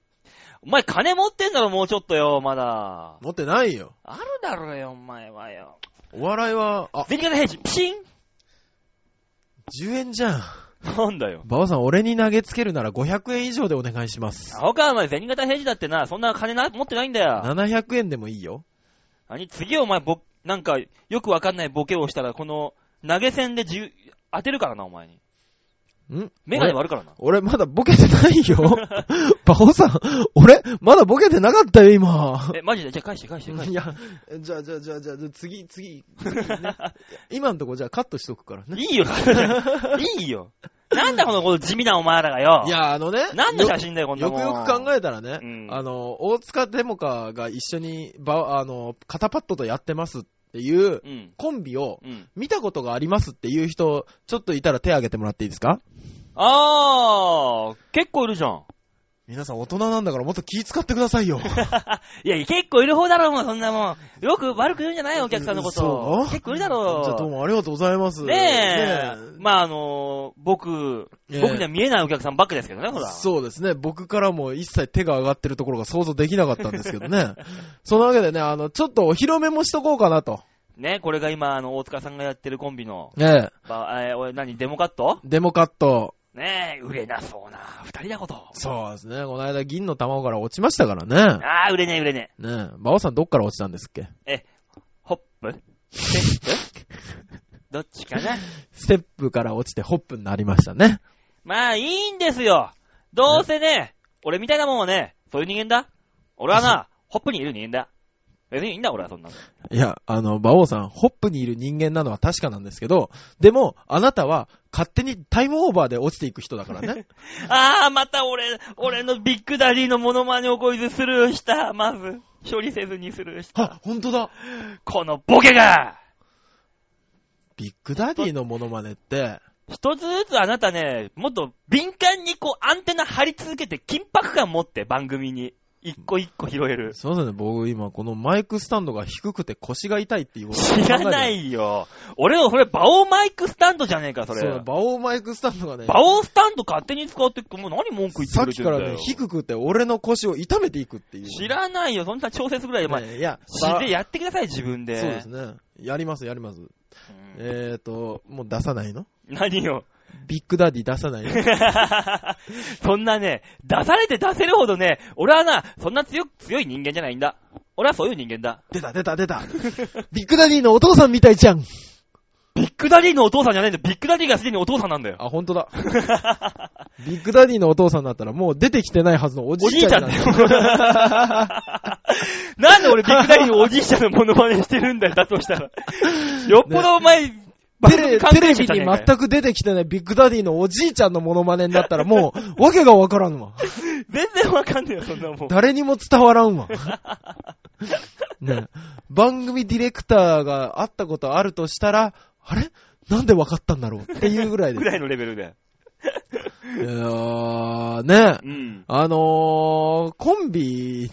お前金持ってんだろ、もうちょっとよ、まだ。持ってないよ。あるだろうよ、お前はよ。お笑いは、あ、ゼニガタヘイジ、ピシン10円じゃん。なんだよ。バオさん、俺に投げつけるなら500円以上でお願いします。青川お前、ゼニガタヘイジだってな、そんな金な、持ってないんだよ。700円でもいいよ。何？次お前、ぼ、なんか、よくわかんないボケをしたら、この、投げ銭でじゅ当てるからな、お前に。ん？メガネ割るからな。俺まだボケてないよ。バオさん、俺、まだボケてなかったよ、今。え、マジで？じゃあ返して返して返して。いや、じゃあ、じゃあ、じゃあ、じゃあ、次、次、次ね、今のとこじゃあカットしとくからね。いいよ、いいよ。なんだこの、この地味なお前らがよ。いや、あのね、何の写真だよ、こんなよもん。くよく考えたらね、うんあの、大塚デモカが一緒に、ば、あの、肩パッドとやってますっていううん。コンビをうん。見たことがありますっていう人、ちょっといたら手挙げてもらっていいですか？あー、結構いるじゃん。皆さん大人なんだからもっと気使ってくださいよ。いや、結構いる方だろうもん、そんなもん。よく悪く言うんじゃないよ、お客さんのこ。と結構いるだろう。じゃあどうもありがとうございます。ねえ。まあ、あのー僕、ええ僕には見えないお客さんばっかですけどね、ほら。そうですね。僕からも一切手が上がってるところが想像できなかったんですけどね。そのわけでね、あの、ちょっとお披露目もしとこうかなと。ね、これが今、あの、大塚さんがやってるコンビの、ねばえー、おい何、デモカット？デモカット。ねえ、売れなそうな二人だこと。そうですね。この間銀の卵から落ちましたからね。ああ、売れねえ売れねねえ。馬王さんどっから落ちたんですっけ？え。ホップ？ステップ？どっちかな？ステップから落ちてホップになりましたね。まあ、いいんですよ。どうせね、俺みたいなもんはね、そういう人間だ。俺はな、ホップにいる人間だ。別にいいんだ、俺はそんなの。いや、あの、馬王さん、ホップにいる人間なのは確かなんですけど、でも、あなたは勝手にタイムオーバーで落ちていく人だからね。ああ、また俺、俺のビッグダディのモノマネをこいつスルーした。まず、処理せずにスルーした。あ、ほんとだ。このボケがビッグダディのモノマネって、一つずつあなたね、もっと敏感にこうアンテナ張り続けて緊迫感持って番組に。一個一個拾える。すいませんね、僕今このマイクスタンドが低くて腰が痛いっていうことを知らないよ。俺のそれ、バオマイクスタンドじゃねえか、それ。そう、バオマイクスタンドがね、バオスタンド勝手に使ってって、もう何文句言ってくさっきからね低くて俺の腰を痛めていくっていう。知らないよ、そんな調節ぐらい、まあ、ねいや、知でやってください、自分で。そうですね。やります、やります。うんえーと、もう出さないの？何よ。ビッグダディ出さないの そんなね、出されて出せるほどね、俺はな、そんな強く、強い人間じゃないんだ。俺はそういう人間だ。出た、出た、出た。ビッグダディのお父さんみたいじゃん。ビッグダディのお父さんじゃないんだよ。ビッグダディがすでにお父さんなんだよ。あ、ほんとだ。ビッグダディのお父さんだったらもう出てきてないはずのおじおじいちゃいちゃんにんだよなる。なんで俺ビッグダディのおじいちゃんのモノマネしてるんだよ、だとしたら。よっぽどお前、テレテレビに全全く出てきてないビッグダディのおじいちゃんのモノマネになったらもう、わけがわからんわ。全然わかんねえよ、そんなもん。誰にも伝わらんわ。ね番組ディレクターが会ったことあるとしたら、あれ？なんでわかったんだろうっていうぐらいでぐ。らいのレベルで。いやーねうん。あのー、コンビ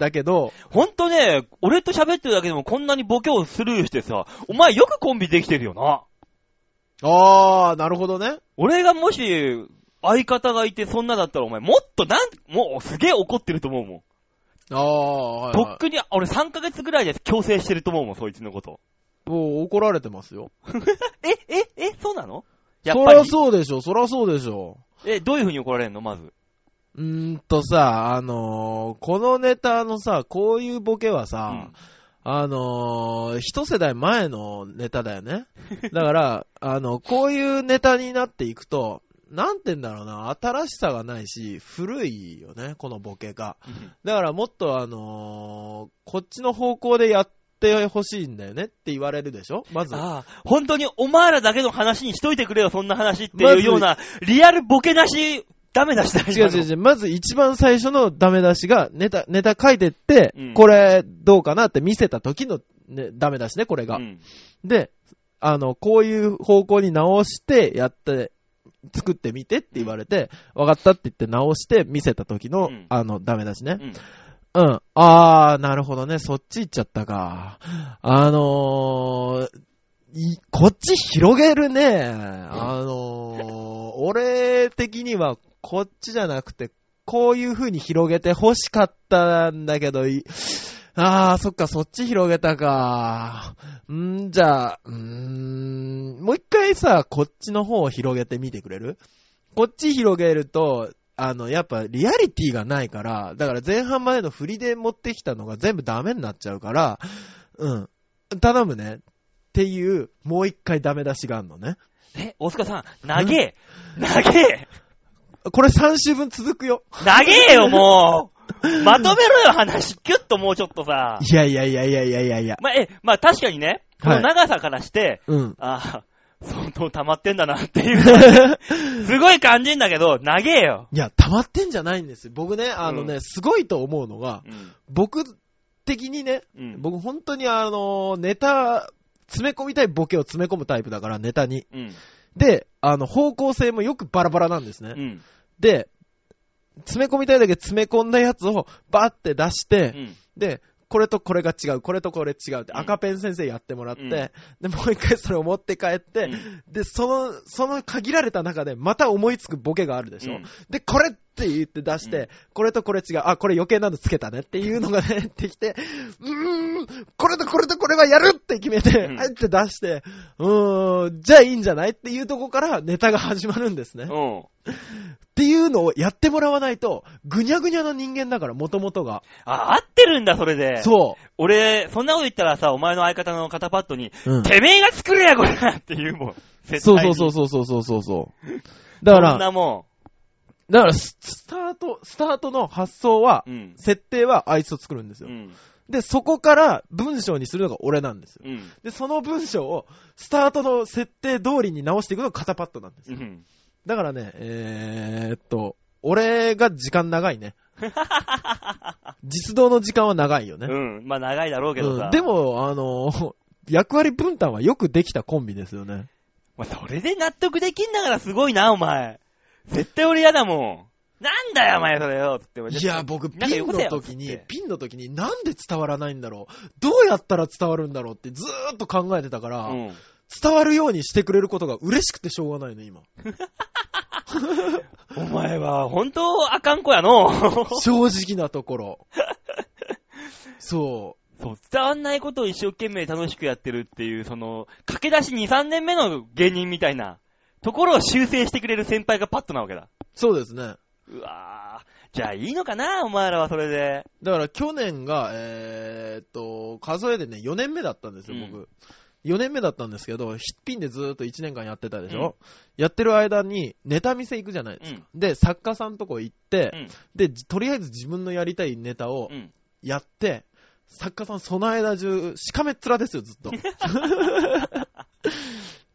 だけど、ほんとね、俺と喋ってるだけでもこんなにボケをスルーしてさ、お前よくコンビできてるよな。あー、なるほどね。俺がもし、相方がいてそんなだったらお前もっとなん、もうすげえ怒ってると思うもん。あー、はいはとっくに、俺3ヶ月ぐらいで強制してると思うもん、そいつのこと。い、もう怒られてますよ。え、え、え、そうなの？やっそらぱり。そうでしょ、そらそうでしょ。え、どういう風に怒られるの？まず。うーんとさ、あのー、このネタのさ、こういうボケはさ、うんあのー、一世代前のネタだよね。だから、あの、こういうネタになっていくと、なんて言うんだろうな、新しさがないし、古いよね、このボケが。だからもっとあのー、こっちの方向でやってほしいんだよねって言われるでしょ？まず。ああ、本当にお前らだけの話にしといてくれよ、そんな話っていうような、リアルボケなし、ダメ出しだう。違う違う違う。まず一番最初のダメ出しが、ネタ、ネタ書いてって、うんこれどうかなって見せた時の、ね、ダメ出しね、これが。うんで、あの、こういう方向に直してやって、作ってみてって言われて、分かったって言って直して見せた時の、うんあの、ダメ出しね。うん。うん。あー、なるほどね。そっち行っちゃったか。あのー、いこっち広げるね。あのー、俺的にはこっちじゃなくて、こういう風に広げて欲しかったんだけど、あー、そっか、そっち広げたか。んじゃあ、うーん、もう一回さ、こっちの方を広げてみてくれる？こっち広げると、あの、やっぱリアリティがないから、だから前半までの振りで持ってきたのが全部ダメになっちゃうから、うん。頼むね。っていう、もう一回ダメ出しがあるのね。え、大塚さん、長え。長え。これ3週分続くよ。長えよ、もう。まとめろよ、話。キュッともうちょっとさ。いやいやいやいやいやいやいや。まあ、え、まあ確かにね、こはいの長さからして、うん。ああ、相当溜まってんだなっていう。すごい感じんだけど、長えよ。いや、溜まってんじゃないんですよ。僕ね、あのね、うすごいと思うのが、うん。僕的にね、うん。僕本当にあの、ネタ、詰め込みたいボケを詰め込むタイプだから、ネタに。うん。で、あの、方向性もよくバラバラなんですね。うん。で、詰め込みたいだけ詰め込んだやつをバーって出して、うん。で、これとこれが違う、これとこれ違うってうん赤ペン先生やってもらって、うんで、もう一回それを持って帰って、うんで、その、その限られた中でまた思いつくボケがあるでしょ、うんで、これって言って出して、うんこれとこれ違う、あ、これ余計なのつけたねっていうのがね、できて、うーん、これとこれとこれはやるって決めて、うんはいって出して、うーん、じゃあいいんじゃないっていうとこからネタが始まるんですね。うん。っていうのをやってもらわないと、ぐにゃぐにゃの人間だから、もともとが。あ、合ってるんだ、それで。そ俺、そんなこと言ったらさ、お前の相方の肩パッドに、う。うんてめえが作れや、これって言うもん。絶そうそうそうそうそうそうそう。だかそんら、なもだからス、スタート、スタートの発想はん。う、ん。設定はあいつと作るんですよ。うん。で、そこから文章にするのが俺なんですよ。うん。で、その文章を、スタートの設定通りに直していくのが肩パッドなんですよ。うん。だからね、えーっと、俺が時間長いね。実動の時間は長いよね。うん。まあ長いだろうけどさ。うんで、も、あの、役割分担はよくできたコンビですよね。まあ、それで納得できんだからすごいな、お前。絶対俺嫌だもん。なんだよ、お前、それよ。つっていや、僕、ピンの時にピンの時になんで伝わらないんだろうどうやったら伝わるんだろうってずーっと考えてたから、うん。伝わるようにしてくれることが嬉しくてしょうがないの、今。お前は、本当あかん子やの。正直なところ。そそう、伝わんないことを一生懸命楽しくやってるっていう、その、駆け出し2、3年目の芸人みたいな、ところを修正してくれる先輩がパッとなわけだ。う。そうですね。うわぁ。じゃあいいのかな、お前らはそれで。だから去年が、えーっと、数えでね、4年目だったんですよ、うん僕。4年目だったんですけど、ヒッピンでずーっと1年間やってたでしょ、やってる間にネタ見せ行くじゃないですか。で、作家さんとこ行って、うん。で、とりあえず自分のやりたいネタをうん。やって、作家さんその間中、しかめっ面ですよ、ずっと。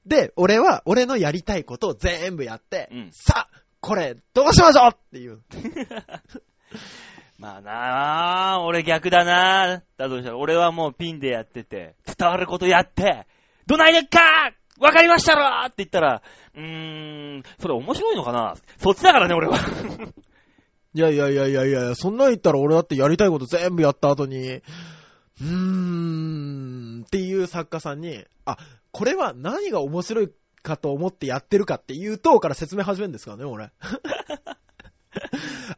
で、俺は、俺のやりたいことを全部やって、うん。さあ、これ、どうしましょうっていう。まあなぁ、俺逆だなぁ。だとしたら、俺はもうピンでやってて、伝わることやって、どないでっかわかりましたろって言ったら、うーん、それ面白いのかなそっちだからね、俺は。いやいやいやいやいや、そんなん言ったら俺だってやりたいこと全部やった後に、うーん、っていう作家さんに、あ、これは何が面白いかと思ってやってるかっていうとから説明始めるんですからね、俺。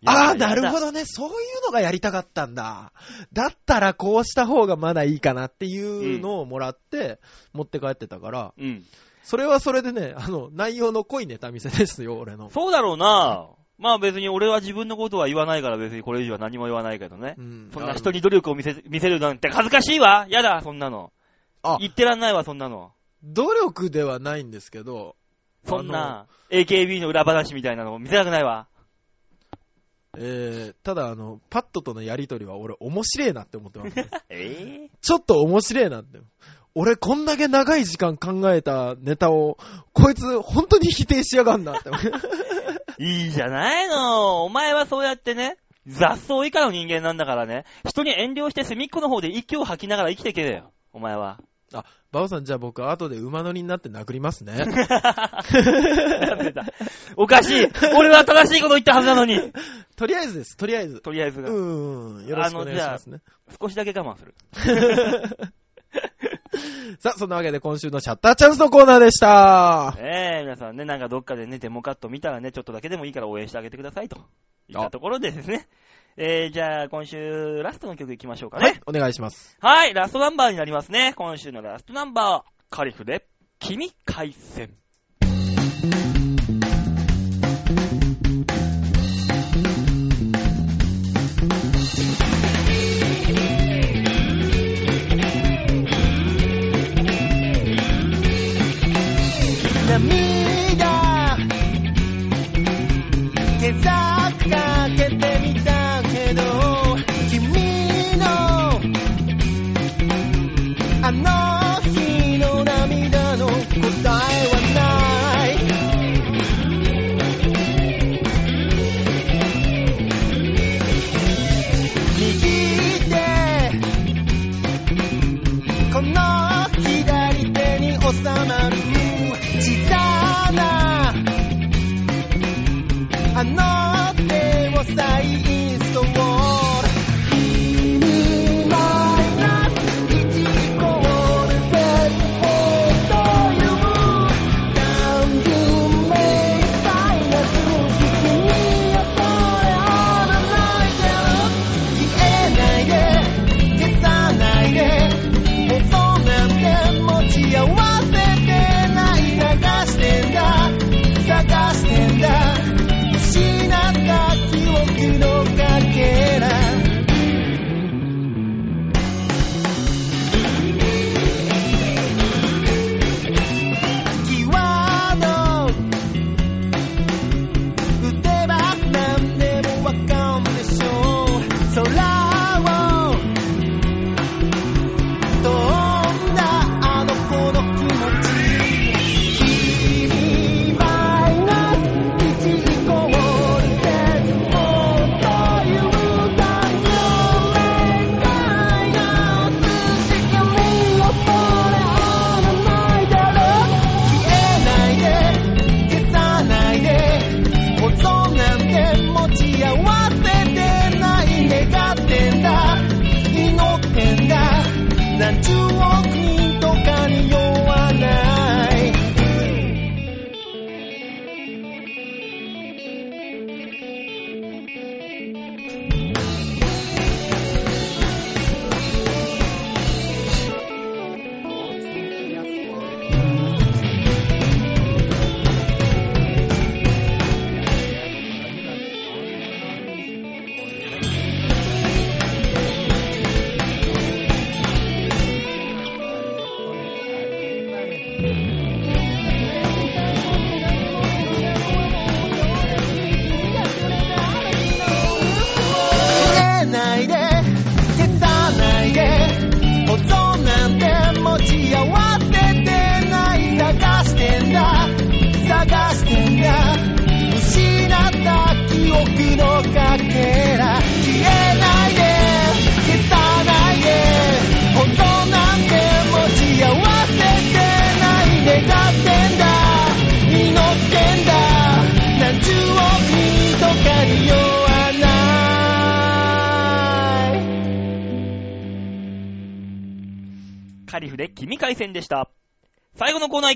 ああ、なるほど。どね。そういうのがやりたかったんだ。だったらこうした方がまだいいかなっていうのをもらって持って帰ってたから、うん。それはそれでね、あの、内容の濃いネタ見せですよ、俺の。そうだろうなまあ別に俺は自分のことは言わないから別にこれ以上は何も言わないけどね。うんそんな人に努力を見せ、見せるなんて恥ずかしいわやだ、そんなの。あ、言ってらんないわ、そんなの。努力ではないんですけど、そんな、AKB の裏話みたいなのを見せたくないわ。えー、ただあの、パッドとのやりとりは俺面白いなって思ってます。えちょっと面白いなって。俺こんだけ長い時間考えたネタを、こいつ本当に否定しやがんなって。え いいじゃないの。お前はそうやってね、雑草以下の人間なんだからね、人に遠慮して隅っこの方で息を吐きながら生きてけよ。お前は。あ、バオさんじゃあ僕後で馬乗りになって殴りますね。おかしい。俺は正しいこと言ったはずなのに。とりあえずです、とりあえず。とりあえずが、うんうん、よろしくお願いしますね。少しだけ我慢する。さあ、そんなわけで今週のシャッターチャンスのコーナーでした。ええ皆さんね、なんかどっかでね、デモカット見たらね、ちょっとだけでもいいから応援してあげてくださいと。いったところでですね。えー、じゃあ今週ラストの曲いきましょうかね。はい、お願いします。はい、ラストナンバーになりますね。今週のラストナンバー、カリフで、君回線。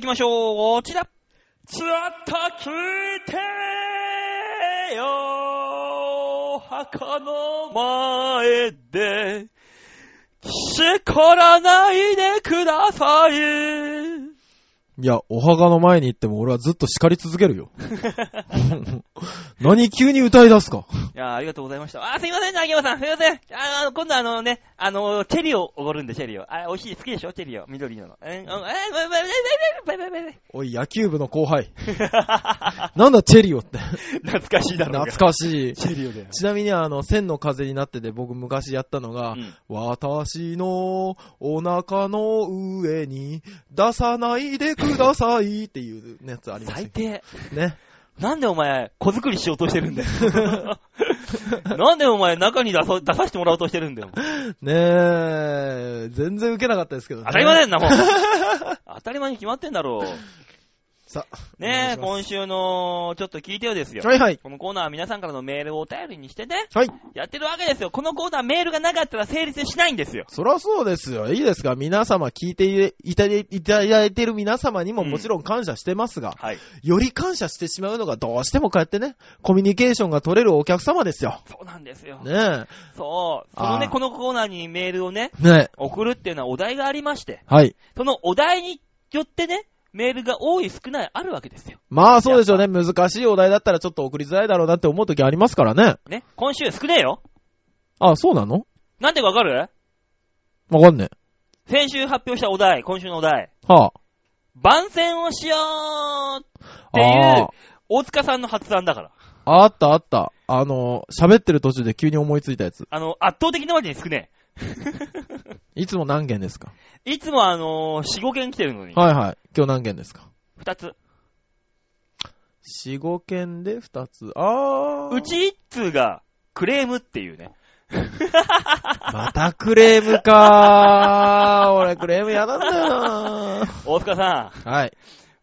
行きましょう。こちら。ちょっと聞いてよ墓の前で叱らないでください。いや、お墓の前に行っても俺はずっと叱り続けるよ。何急に歌い出すか。いや、ありがとうございました。あ、すいません、秋山さん、すいません。あの、今度あのね、あの、チェリーをおごるんで、チェリーを。あ、美味しい、好きでしょ、チェリーを。緑の。え、え、え、え、え、え、え、えバイ。おい、野球部の後輩。なんだ、チェリオって。懐かしいだろ。懐かしい。チェリオだよ。ちなみに、あの、千の風になってて、僕昔やったのが、うん、私のお腹の上に出さないでくださいっていうやつありま最す低。ね。なんでお前、子作りしようとしてるんだよ。なんでお前、中に出さ出させてもらおうとしてるんだよ。ねえ、全然受けなかったですけどね。当たり前だよな、もう。当たり前に決まってんだろう。さあ、ねえ、今週の、ちょっと聞いてよですよはいはい。このコーナーは皆さんからのメールをお便りにしてね、はい。やってるわけですよ。このコーナーメールがなかったら成立しないんですよ。そらそうですよ。いいですか皆様聞いていただいただいてる皆様にももちろん感謝してますが、はい。より感謝してしまうのがどうしてもこうやってね、コミュニケーションが取れるお客様ですよ。そうなんですよ。ねそう。そのね、このコーナーにメールをね、え。ねえ。送るっていうのはお題がありまして、はい。そのお題によってね、メールが多い少ないあるわけですよ。まあそうでしょうね。難しいお題だったらちょっと送りづらいだろうなって思う時ありますからね。ね。今週少ねえよ。あ、そうなの？なんでわかる？わかんね先週発表したお題、今週のお題。え。は番宣をしようっあ。ていうあ、大塚さんの発案だから。あ。あったあった。あの、喋ってる途中で急に思いついたやつ。あの、圧倒的なまでに少ね いつも何件ですか？え。いつもあのー、4、5件来てるのに、はいはい。今日何件ですか？2つ。4、5件で2つ。あー。うち1通が、クレームっていうね。またクレームかー。俺クレームやだんだよな大塚さー。はい。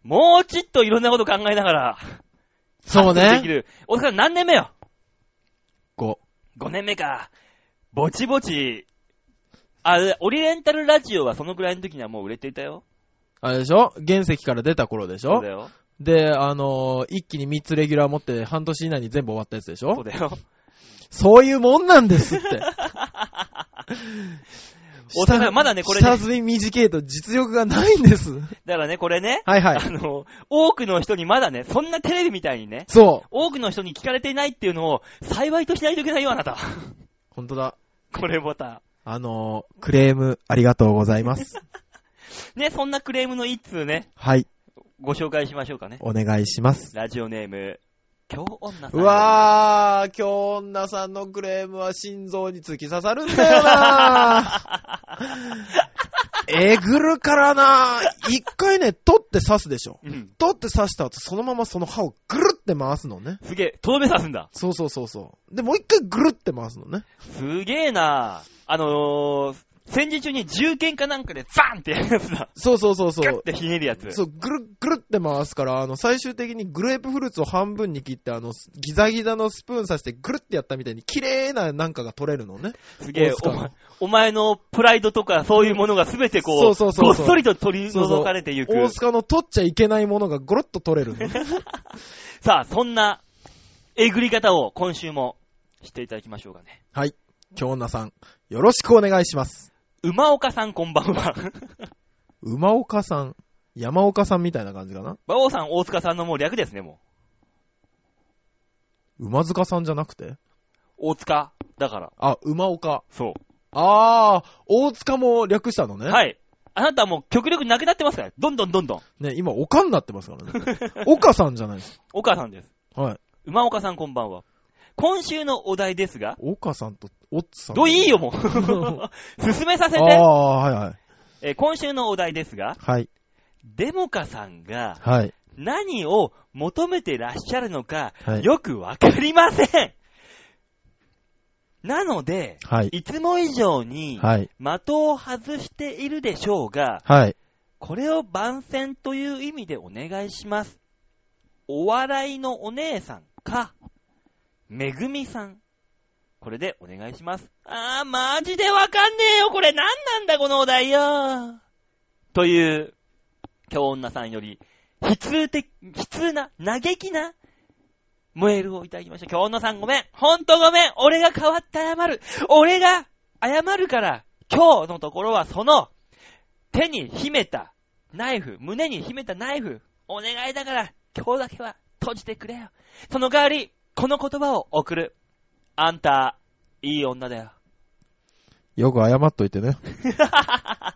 ん、もうちっといろんなこと考えながら、そうね。できる。大塚さん何年目よ？5。?5 年目か。ぼちぼち、あ、オリエンタルラジオはそのくらいの時にはもう売れていたよ。あれでしょ？原石から出た頃でしょ？そうだよ。で、あのー一気に3つレギュラー持って半年以内に全部終わったやつでしょ？そうだよ。そういうもんなんですって。大塚さんまだねこれね下積み短いと実力がないんです。だからね、これね、はいはいあ。の、多くの人にまだね、そんなテレビみたいにね、そう。多くの人に聞かれていないっていうのを、幸いとしないといけないよ、あなた。ほんとだ。これボタあのークレームありがとうございます。ン。ね、そんなクレームの一通ね、はい。ご紹介しましょうかね。お願いします。ラジオネーム、京女さん。うわー、京女さんのクレームは心臓に突き刺さるんだよな えぐるからな一回ね、取って刺すでしょ。うん。取って刺した後、そのままその歯をぐるって回すのね。すげえ、とどめ刺すんだ。そうそうそうそう。で、もう一回ぐるって回すのね。すげえなあのー、戦時中に銃剣かなんかでザンってやるやつだ。そうそうそうそう。ガッてひねるやつ。そう、ぐるっぐるって回すから、あの、最終的にグレープフルーツを半分に切って、あの、ギザギザのスプーン刺してぐるってやったみたいに、綺麗ななんかが取れるのね。すげえお前、お前のプライドとかそういうものがすべてこう、そうそうそうそうごっそりと取り除かれていく。大塚の取っちゃいけないものがゴロッと取れるの。さあ、そんな、えぐり方を今週もしていただきましょうかね。はい。京女さん、よろしくお願いします。馬岡さんこんばんは。馬岡さん、山岡さんみたいな感じかな？馬王さん、大塚さんのもう略ですね、も馬塚さんじゃなくて？う。大塚。だから。あ、馬岡。そあー、大塚も略したのう。ね。。はいい。あなたはもう極力なくなってますから。どんどんどんどん。ね、今、岡になってますからね。岡さんじゃないです。岡さんです。はい。馬岡さんこんばんは。今週のお題ですが、岡さんと、おっさん。どういいよ、もう。進めさせて。あー、はいはい。えー今週のお題ですが、はい。デモカさんがはい。何を求めてらっしゃるのか、はい。よくわかりません。なので、はい。いつも以上にはい。的を外しているでしょうが、はい。これを番宣という意味でお願いします。お笑いのお姉さんか、めぐみさん。これでお願いします。あー、マジでわかんねえよ。これ何なんだ、このお題よ。という、京女さんより、悲痛的、悲痛な、嘆きな、メールをいただきました。京女さんごめん。ほんとごめん。俺が代わって謝る。俺が謝るから、今日のところはその、手に秘めたナイフ、胸に秘めたナイフ、お願いだから、今日だけは閉じてくれよ。その代わり、この言葉を送る。あんた、いい女だよ。よく謝っといてね。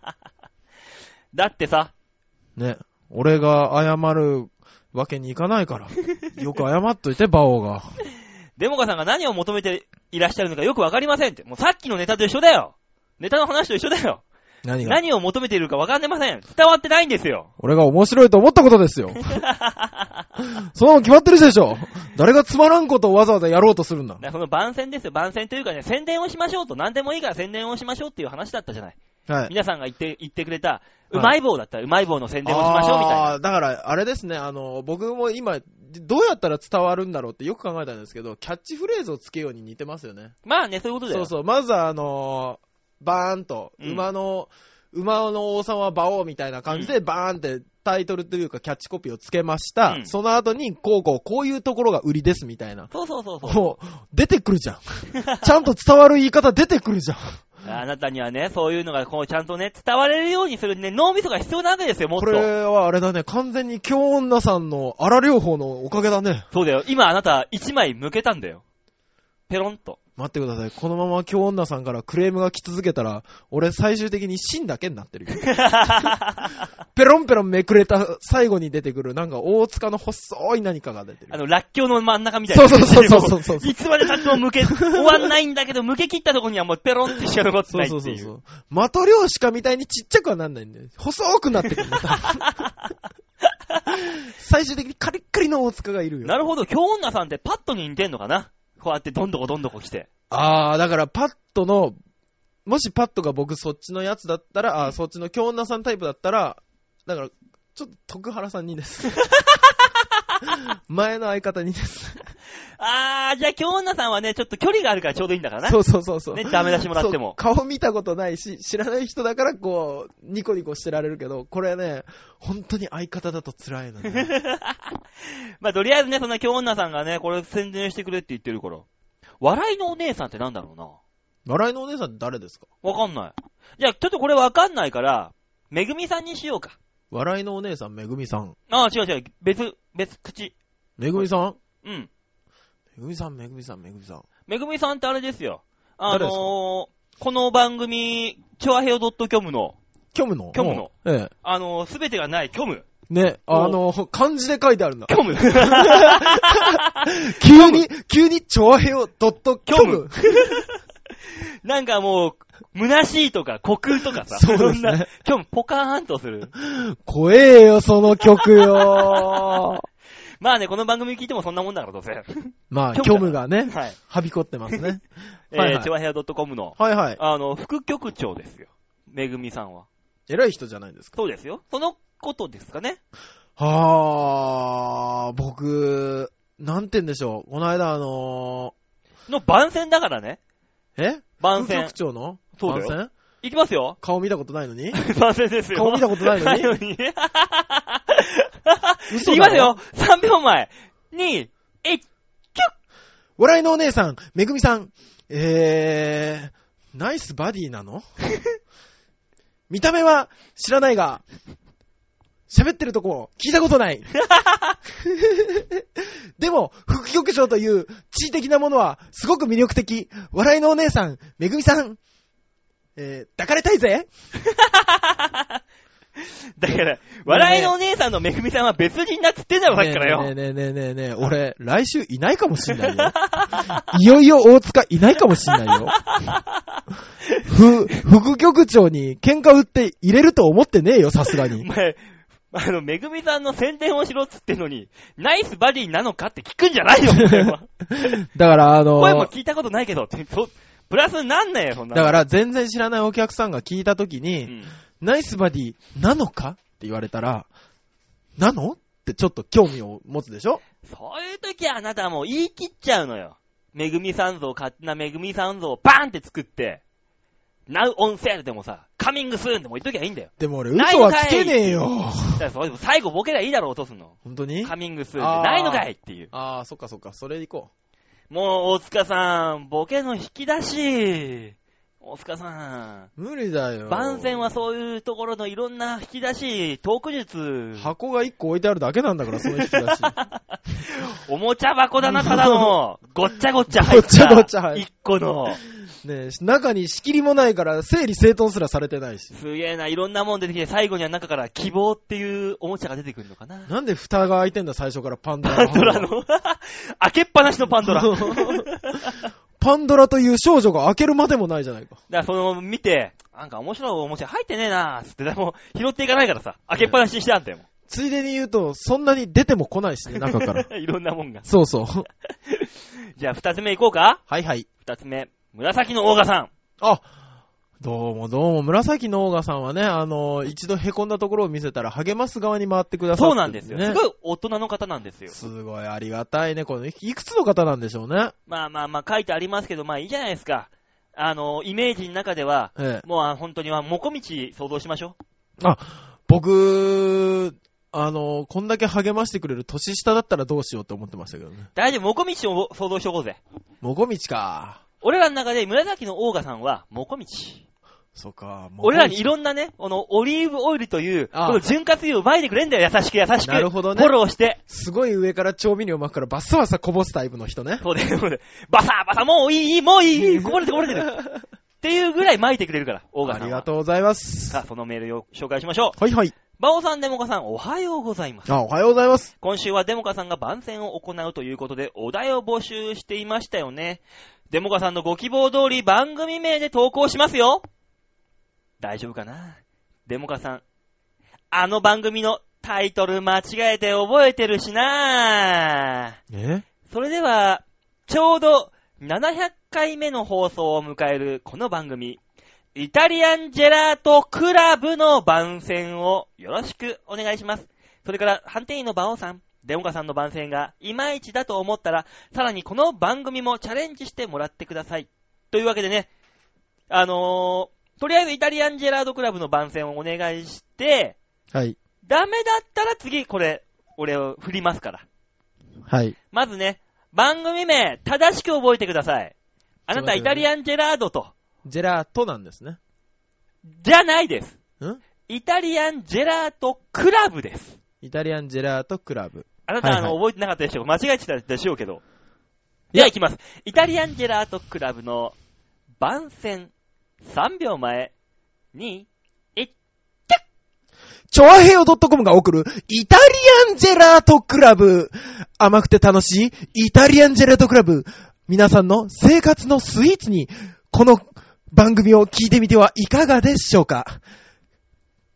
だってさ、ね。俺が謝るわけにいかないから。よく謝っといて、バオが。デモカさんが何を求めていらっしゃるのかよくわかりませんって。もうさっきのネタと一緒だよ。ネタの話と一緒だよ。何が？何を求めているかわかんでません。伝わってないんですよ。俺が面白いと思ったことですよ。その決まってるでしょ。誰がつまらんことをわざわざやろうとするんだだ。その番宣ですよ。番宣というかね、宣伝をしましょうと。何でもいいから宣伝をしましょうっていう話だったじゃない。はい。皆さんが言って、言ってくれた、いうまい棒だったらうまい棒の宣伝をしましょうみたいな。あーだから、あれですね、あの、僕も今、どうやったら伝わるんだろうってよく考えたんですけど、キャッチフレーズをつけように似てますよね。まあね、そういうことだよ。そうそう。まずは、あのーバーンと、うん馬の、馬の王様は馬王みたいな感じで、バーンってタイトルというかキャッチコピーをつけました。うんその後に、こうこう、こういうところが売りですみたいな。そうそうそうそう。もう、出てくるじゃん。ちゃんと伝わる言い方出てくるじゃん。あなたにはね、そういうのがこうちゃんとね、伝われるようにするね、脳みそが必要なわけですよ、もっ。ことれはあれだね、完全に京女さんの荒療法のおかげだね。そうだよ。今あなた一枚向けたんだよ。ペロンと。待ってください。このまま京女さんからクレームが来続けたら、俺最終的に芯だけになってるよ。ペロンペロンめくれた最後に出てくる、なんか大塚の細い何かが出てるあ。の、ラッキョウの真ん中みたいな。そうそうそうそうそういつまで経っても向け、終わんないんだけど、向け切ったところにはもうペロンってしか残ってそうないっていう。そうそうそう。マトリョーシカみたいにちっちゃくはなんないんだよ。細くなってくる 最終的にカリッカリの大塚がいるよ。なるほど、京女さんってパッとに似てんのかなこうやってどんどこどんどこ来て。あー、だからパッドの、もしパッドが僕そっちのやつだったら、あーそっちの京女さんタイプだったら、だから、ちょっと徳原さんにです。前の相方にです。あー、じゃあ京女さんはね、ちょっと距離があるからちょうどいいんだからな。そうそうそうそう。ね、ダメ出しもらっても。顔見たことないし、知らない人だからこう、ニコニコしてられるけど、これね、本当に相方だと辛いのね。まあ、とりあえずね、そんな京女さんがね、これ宣伝してくれって言ってるから。笑いのお姉さんってなんだろうな。笑いのお姉さんって誰ですか？わかんない。じゃあ、ちょっとこれわかんないから、めぐみさんにしようか。笑いのお姉さん、めぐみさん。ああ、違う違う。別、別口。めぐみさん？うん。めぐみさん、めぐみさん、めぐみさん。めぐみさんってあれですよ。あ誰ですか？のー、この番組、チョアヘオ .com の、虚無の？虚無の。うんえあのー、すべてがない虚無。え。ね、あの、漢字で書いてあるんだ。虚無。急に、急に、チョアヘオドット虚無。なんかもう、虚しいとか、虚空とかさ、そうですねんな、虚無、ポカーンとする。怖えよ、その曲よ。まあね、この番組聞いてもそんなもんだから、どうせ。まあ、虚無虚無がね、はい。はびこってますね。えはいはいー、チョアヘオ .com の、はいはい。あの、副局長ですよ。めぐみさんは。偉い人じゃないですか？そうですよ。そのことですかね。はあ、僕、なんて言うんでしょう。この間あのの番宣だからね。ー、え？番宣副局。長の？そうだよいきますよ。顔見たことないのに？番宣ですよ。顔見たことないのに？いきますよ。3秒前。2、1、笑いのお姉さん、めぐみさん、えー、ナイスバディなの？見た目は知らないが、喋ってるとこ聞いたことない。でも、副局長という地位的なものはすごく魅力的。笑いのお姉さん、めぐみさん、えー、抱かれたいぜ だから、笑いのお姉さんのめぐみさんは別人だっつってんだろ、さっきからよ。ねえねえねえねえねえ、俺、来週いないかもしんないよ。いよいよ大塚いないかもしんないよ。ふ、副局長に喧嘩売って入れると思ってねえよ、さすがおに。前、あの、めぐみさんの宣伝をしろっつってんのに、ナイスバディなのかって聞くんじゃないよ。だから、あの声も聞いたことないけどプラスになんねえよ、そんなの。だから全然知らないお客さんが聞いたときうに、ん、ナイスバディなのかって言われたら、なのってちょっと興味を持つでしょ？そういう時はあなたはもう言い切っちゃうのよ。めぐみさん像、勝手なめぐみさん像をバーンって作って、Now on sale でもさ、Coming soon でも言っときゃいいんだよ。でも俺嘘はつけねえよ。だからそれ最後ボケりゃいいだろ、落とすの。本当に？Coming soon ってあーないのかいっていう。ああ、そっかそっか。それでいこもう、大塚さん、ボケの引き出し。大塚さう。無理だよ。ん。番宣はそういうところのいろんな引き出し、トーク術。箱が1個置いてあるだけなんだから、その引き出し。おもちゃ箱だな、ただの。ごっちゃごっちゃ入った。ごっちゃごっちゃ入っ一個の。ねえ、中に仕切りもないから、整理整頓すらされてないし。すげえな、いろんなもん出てきて、最後には中から希望っていうおもちゃが出てくるのかな。なんで蓋が開いてんだ、最初からパンドラパンドラの。開けっぱなしのパンドラ。だ かパンドラという少女が開けるまでもないじゃないか。らその、見て、なんか面白いおもちゃ入ってねえなーつって、でも拾っていかないからさ、開けっぱなしにしてあんだよ。ついでに言うと、そんなに出ても来ないしね、中から。いろんなもんが。そうそう。じゃあ二つ目いこうかはいはい。二つ目。紫のオーガさん。あ、どうもどうも、紫のオーガさんはね、あの、一度凹んだところを見せたら励ます側に回ってくださって、そうなんですよ。ねすごい大人の方なんですよ。すごいありがたいね。この、いくつの方なんでしょうね。まあまあまあ書いてありますけど、まあいいじゃないですか。あの、イメージの中では、ええ。もうあ本当には、もこみち想像しましょ僕、あの、こんだけ励ましてくれる年下だったらどうしようって思ってましたけどね。う。大丈夫、もこみちを想像しとこうぜ。もこみちか。俺らの中で紫のオーガさんは、もこみち。そうか。もこみち俺らにいろんなね、このオリーブオイルという、ああこの潤滑油を撒いてくれんだよ、優しく優しく。なるほどねフォローして。すごい上から調味料巻くからバッサバサこぼすタイプの人ね。そうで、そうで。バサーバサー、もういい、もういい、こぼれてこぼれてる。っていうぐらい撒いてくれるから、オーガあさんは。りがとうございます。さあ、そのメールを紹介しましょう。はいはい。バオさん、デモカさん、おはようございます。あ、おはようございます。今週はデモカさんが番宣を行うということで、お題を募集していましたよね。デモカさんのご希望通り番組名で投稿しますよ。大丈夫かな？デモカさん。あの番組のタイトル間違えて覚えてるしなえ？それでは、ちょうど700回目の放送を迎えるこの番組、イタリアンジェラートクラブの番宣をよろしくお願いします。それから、判定員の馬王さん、デモカさんの番宣がいまいちだと思ったら、さらにこの番組もチャレンジしてもらってください。というわけでね、あのー、とりあえずイタリアンジェラートクラブの番宣をお願いして、はい。ダメだったら次これ、俺を振りますから。はい。まずね、番組名、正しく覚えてください。あなた、イタリアンジェラードと、ジェラートなんですね。じゃないです。ん？イタリアンジェラートクラブです。イタリアンジェラートクラブ。あなた、はいはいあの、覚えてなかったでしょう間違えてたでしょうけど。いやでは行きます。イタリアンジェラートクラブの番宣3秒前に、チョアヘヨ .com が送るイタリアンジェラートクラブ。甘くて楽しいイタリアンジェラートクラブ。皆さんの生活のスイーツにこの番組を聞いてみてはいかがでしょうか？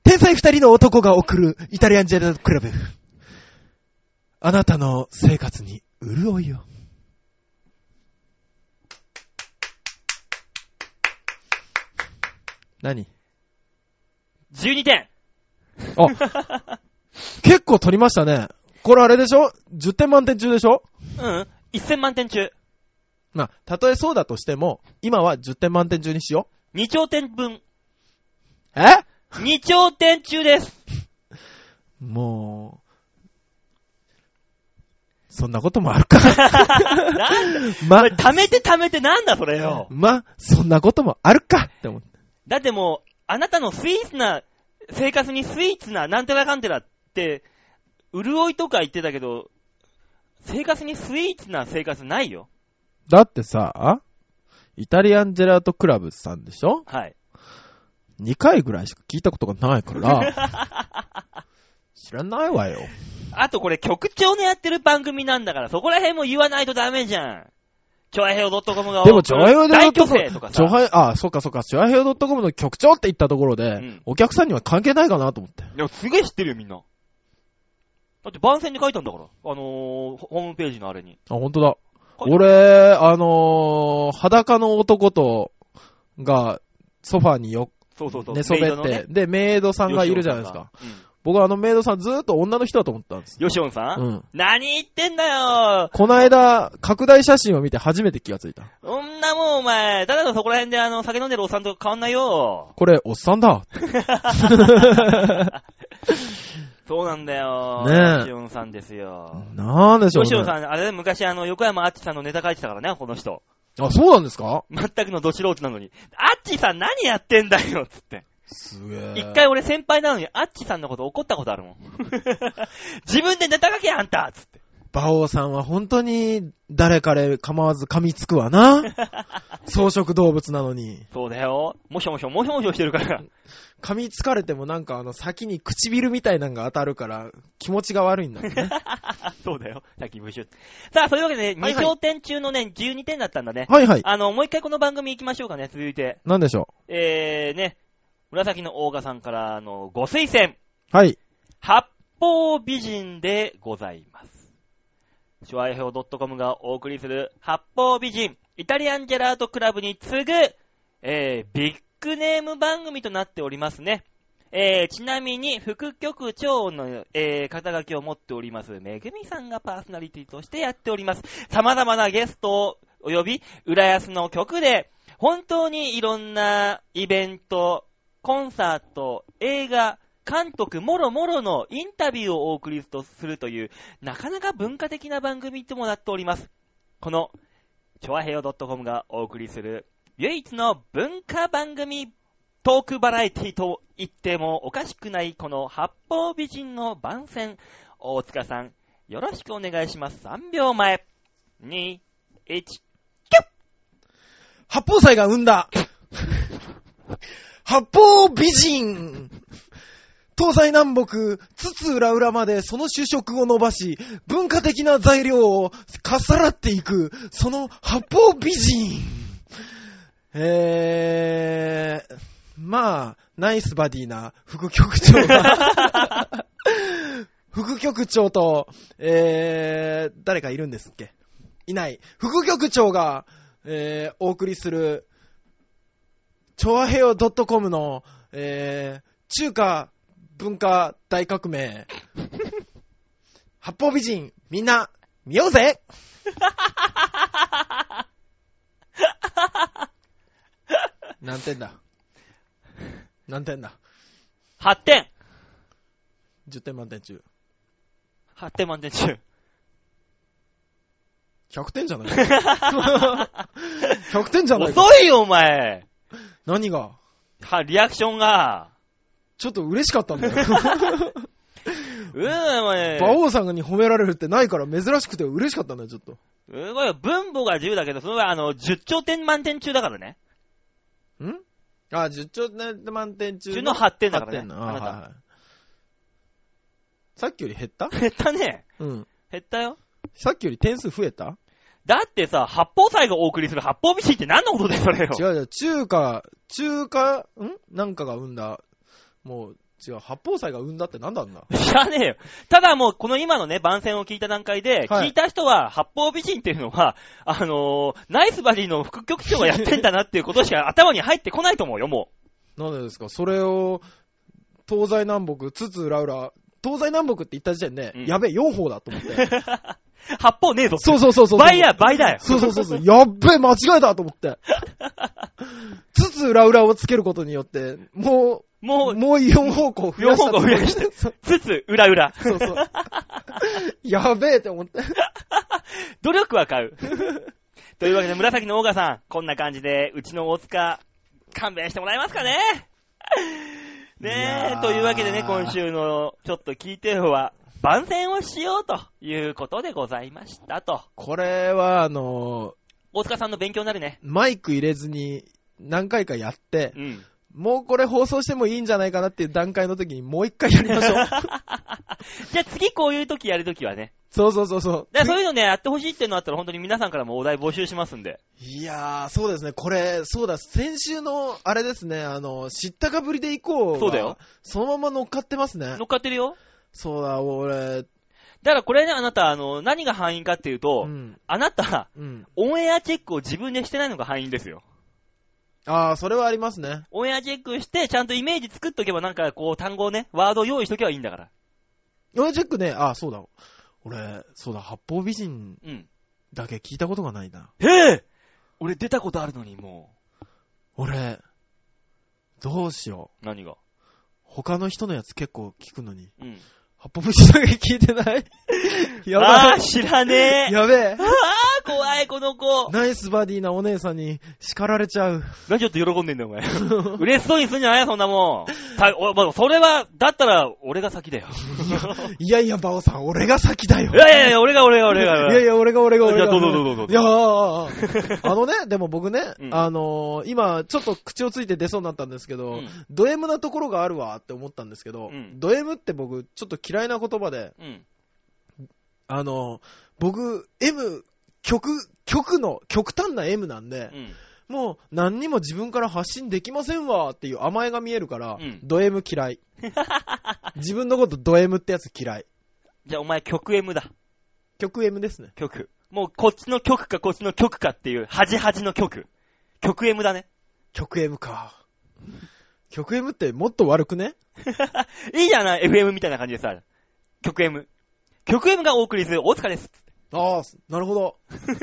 天才二人の男が送るイタリアンジェラートクラブ。あなたの生活に潤いを。何？12点。あ、結構取りましたね。これあれでしょ ?10 点満点中でしょ？うん。1000万点中。まあ、たとえそうだとしても、今は10点満点中にしよ2兆点分。う。え？2兆点中です。もう、そんなこともあるか。なんだま貯めて貯めてなんだそれよ。ま、そんなこともあるかって思って。だってもう、あなたのスイーツな、生活にスイーツな、なんてらかんてらって、潤いとか言ってたけど、生活にスイーツな生活ないよ。だってさ、イタリアンジェラートクラブさんでしょ？はい。?2 回ぐらいしか聞いたことがないから、知らないわよ。あとこれ局長のやってる番組なんだから、そこら辺も言わないとダメじゃん。チョアヘオ .com がでも、チョアヘヨ大挙 .com 生とかさ。チョアヘあ、そっかそっか、チョアヘヨ .com の局長って言ったところで、んお客さんには関係ないかなと思って。いや、すげえ知ってるよ、みんな。だって番宣に書いたんだから。あのー、ホームページのあれに。あ、ほんとだ。俺、あのー、裸の男と、が、ソファーによ、そうそうそう。寝そべって、ねで、メイドさんがいるじゃないですか。。僕はあのメイドさんずーっと女の人だと思ったんです。ヨシオンさん、うん。何言ってんだよこの間、拡大写真を見て初めて気がついた。そんなもんお前、ただのそこら辺であの、酒飲んでるおっさんと変わんないよ。これ、おっさんだ。そうなんだよ。ねえヨシオンさんですよ。なんでしょうね。ヨシオンさん、あれで昔あの、横山あっちさんのネタ書いてたからね、この人。あ、そうなんですか？全くのど素人なのに。あっちさん何やってんだよ、つって。すげえ。一回俺先輩なのに、あっちさんのこと怒ったことあるもん。自分でネタ書けあんたつって。馬王さんは本当に誰彼構わず噛みつくわな。草食動物なのに。そうだよ。もしょもしょ、もしょもしょしてるから。噛みつかれてもなんかあの先に唇みたいなのが当たるから気持ちが悪いんだよね。そうだよ。さっきブシュさあ、そういうわけで、はいはい2焦点中のね、12点だったんだね。はいはい。あの、もう一回この番組行きましょうかね、続いて。なんでしょえー、ね、紫の大賀さんからのご推薦。う。はい。八方美人でございます。ショアイヘオ .com がお送りする八方美人、イタリアンジェラートクラブに次ぐ、えー、ビッグネーム番組となっておりますね。えー、ちなみに、副局長の、えー、肩書きを持っております、めぐみさんがパーソナリティとしてやっております。様々なゲストをお呼び、浦安の曲で、本当にいろんなイベント、コンサート、映画、監督もろもろのインタビューをお送りするという、なかなか文化的な番組ともなっております。この、チョアヘヨ .com がお送りする、唯一の文化番組トークバラエティと言ってもおかしくないこの八方美人の番宣、大塚さん、よろしくお願いします。3秒前。2、1、キュッ八宝菜が生んだ八方美人。東西南北、津々浦々までその主食を伸ばし、文化的な材料をかっさらっていく、その八方美人。えー、まあ、ナイスバディな副局長が、副局長と、えー、誰かいるんですっけ？いない。副局長が、えー、お送りする、チョアヘヨ .com の、えー、中華文化大革命。八方美人、みんな、見ようぜ 何点だ？何点だ？8点 ?10 点満点中。!8 点満点中。100点じゃない ?100 点じゃないか遅いよ、お前 何が？は、リアクションが。ちょっと嬉しかったんだよ。うーん、お前。馬王さんに褒められるってないから珍しくて嬉しかったんだよ、ちょっと。すごいよ。分母が10だけど、その場合、あの、10頂点満点中だからね。ん？あ、10兆点満点中中の8点だからね8点のあなたはいはいさっきより減った？減ったね。うん。減ったよ。さっきより点数増えた？だってさ、八方祭がお送りする八方美人って何のことだよ、それよ？違う違う、中華、中華、ん？なんかが生んだ、もう、違う、八宝菜が生んだってなんだ知らねえよ。ただもう、この今のね、番宣を聞いた段階で、はい。聞いた人は、八方美人っていうのは、あのーナイスバディの副局長がやってんだなっていうことしか 頭に入ってこないと思うよ、もなんでですか？それを、東西南北、津々浦々、東西南北って言った時点で、うん。やべえ、4方だと思って。う。八方ねえぞ。そうそうそうそう。倍だ、倍だよ。そうそうそうそう。やっべえ、間違えたと思って。つつ裏裏をつけることによって、もう、もう、もう4方向増やした。4方向増やしたそうつつ、裏裏。そうそう。やべえって思って。努力は買う。というわけで、紫のオーガさん、こんな感じで、うちの大塚、勘弁してもらえますかね？いねえ、というわけでね、今週の、ちょっと聞いてよは、番宣をしようということでございましたと。これは、あの大塚さんの勉強になるね。マイク入れずに何回かやってう、ん。もうこれ放送してもいいんじゃないかなっていう段階の時にもう一回やりましょう。じゃあ次こういう時やる時はね。そうそうそうそう。だそういうのね、やってほしいっていうのあったら本当に皆さんからもお題募集しますんで。いやー、そうですね。これ、そうだ、先週の、あれですね、あの、知ったかぶりでいこうが。そうだよ。そのまま乗っかってますね乗っ。かってるよ。そうだ、俺、だからこれね、あなた、あの、何が範囲かっていうと、うん。あなた、うん。オンエアチェックを自分でしてないのが範囲ですよ。ああ、それはありますね。オンエアチェックして、ちゃんとイメージ作っとけばなんかこう単語をね、ワードを用意しとけばいいんだから。俺チェックね、ああ、そうだ。俺、そうだ、八方美人うん。だけ聞いたことがないな。へえ俺出たことあるのにも俺、どうしよう。う。何が？他の人のやつ結構聞くのに、うん。八方美人だけ聞いてない？やばい。あー、知らねえ。やべえ。あー、怖い、この子。ナイスバディなお姉さんに叱られちゃう。何ちょっと喜んでんだよ、お前。嬉しそうにすんじゃないよ、そんなもん。さおまあそれは、だったら、俺が先だよ。いやいや、バオさん、俺が先だよ。いやいやいや、俺が俺が俺が。いやいや、俺が俺が俺が。じゃあどうぞどうぞどうぞいやーあのね、でも僕ね、うんあのー、今、ちょっと口をついて出そうになったんですけど、うんド M なところがあるわって思ったんですけど、うんド M って僕、ちょっと嫌いな言葉で、うん。あのー、僕、M、極、極の、極端な M なんでう、ん。もう何にも自分から発信できませんわっていう甘えが見えるから、うんド M 嫌い。自分のことド M ってやつ嫌い。じゃあお前曲 M だ。極 M ですね。曲。もうこっちの曲かこっちの曲かっていう、端端の曲。曲 M だね。極 M か。極 M ってもっと悪くね？いいじゃない ?FM みたいな感じでさ。曲 M。曲 M がお送りする大塚です。ああ、なるほど。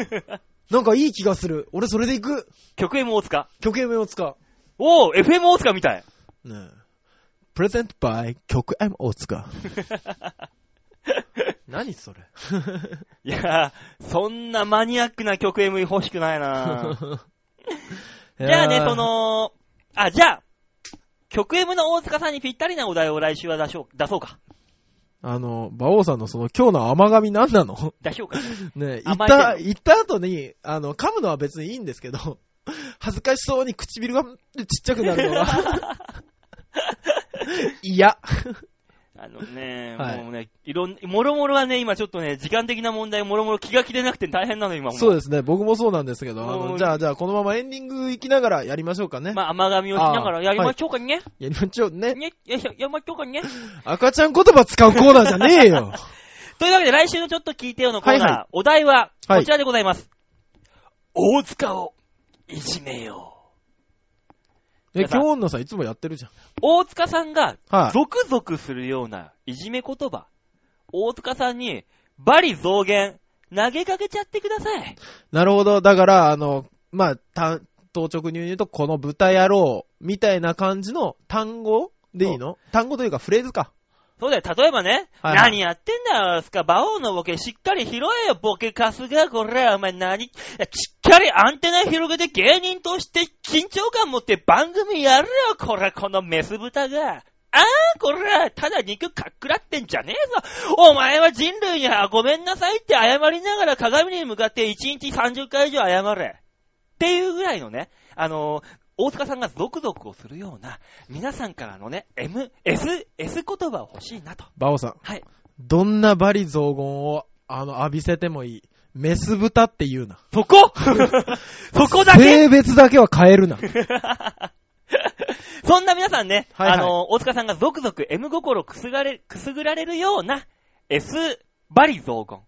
なんかいい気がする。俺それで行く。曲 M 大塚。極 M を使う。おー、FM 大塚みたい。ねえ。プレゼントバイ極 M を使う。何それ？いやー、そんなマニアックな曲 M 欲しくないなじゃあね、そ、の、あ、じゃあ、曲 M の大塚さんにぴったりなお題を来週は出しょう、出そうか。あの、馬王さんのその今日の甘噛み何なの？出しようか。ねえ、言った、けど言った後に、あの、噛むのは別にいいんですけど、恥ずかしそうに唇がちっちゃくなるのは、嫌。あのね、はいもうね、いろん、もろもろはね、今ちょっとね、時間的な問題、もろもろ気が気でなくて大変なの、今も。そうですね、僕もそうなんですけど、あの、じゃあ、じゃあ、このままエンディング行きながらやりましょうかね。まあ、甘噛みをしながらやりましょうかね。やりましょうね。ね、やりましょうかね。赤ちゃん言葉使うコーナーじゃねえよ。というわけで、来週のちょっと聞いてよのコーナー、はいはいお題は、はいこちらでございます。大塚をいじめよう。え、今日女さんいつもやってるじゃん。大塚さんが、はい。ゾクゾクするようないじめ言葉、大塚さんに、バリ増減、投げかけちゃってください。なるほど。だから、あの、まあ、た当直に言うと、この豚野郎、みたいな感じの単語でいいの？単語というかフレーズか。そうだよ、例えばね、はいはい何やってんだよ、スカ、馬王のボケ、しっかり拾えよ、ボケカスが、これ、お前何、いやしっかりアンテナ広げて芸人として緊張感持って番組やるよ、これ、このメス豚が。ああ、これ、ただ肉かっくらってんじゃねえぞ。お前は人類にあごめんなさいって謝りながら鏡に向かって1日30回以上謝れ。っていうぐらいのね、あのー大塚さんがゾクゾクをするような、皆さんからのね、M、S、S 言葉を欲しいなと。バオさん。はい。どんなバリ雑言を、あの、浴びせてもいい？メス豚って言うな。そこ？そこだけ？性別だけは変えるな。そんな皆さんね、はいはいあの、大塚さんがゾクゾク M 心くすがれ、くすぐられるような S バリ雑言。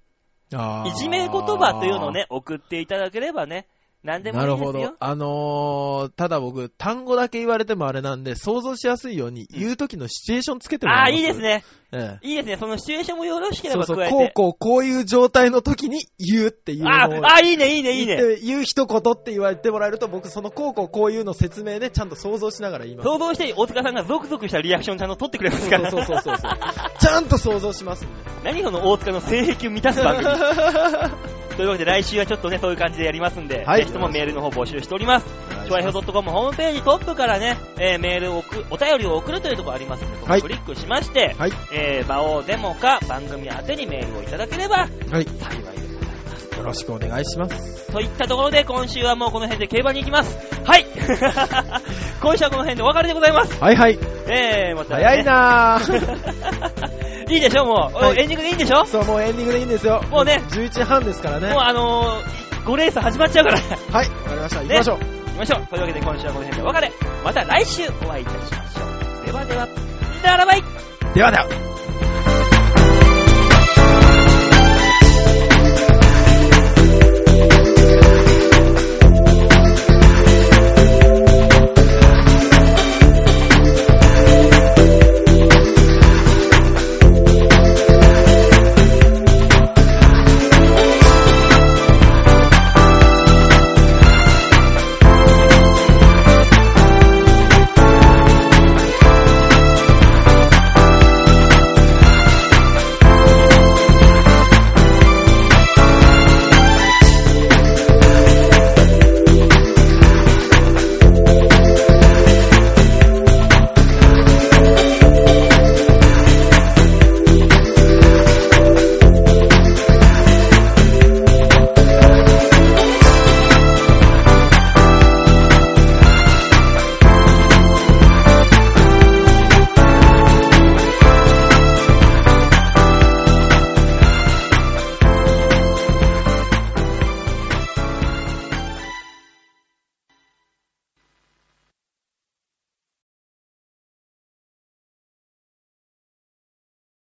いじめ言葉というのを。ね、送っていただければね、何でもいないるほですよど。。あのー、ただ僕、単語だけ言われてもあれなんで、想像しやすいように、言う時のシチュエーションつけてもああ、らえますいいです。ね。ええ。いいですね。そのシチュエーションもよろしけれそうそう、ば加えて。こうこう、こういう状態の時に言うっていう。あーあー、いいね、いいね、いいね。言う一言って言われてもらえると、僕、そのこうこうこういうの説明でちゃんと想像しながら言います。想像して、大塚さんがゾクゾクしたリアクションちゃんと取ってくれますから。そうそうそうそう。ちゃんと想像しますんで。何その大塚の性癖を満たす番組。というわけで来週はちょっとね、そういう感じでやりますんで、はいぜひともメールの方募集しております。ちょいひょ .com ホームページトップからね、えーメールを送、お便りを送るというところありますので、そこをはいクリックしまして、はい。えー、場をデモか番組宛てにメールをいただければはい。幸いです。よろしくお願いします。といったところで今週はもうこの辺で競馬に行きます。はい 今週はこの辺でお別れでございます。はいはい。えー、また、ね、早いなぁ。いいでしょもう、はいエンディングでいいんでしょ？そう、もうエンディングでいいんですよ。もうね11時半ですからね。もうあのー、5レース始まっちゃうから。行はい、わかりました。行きましょう。きましょう。というわけで今週はこの辺でお別れ。また来週お会いいたしましょう。ではでは、ならばいではでは。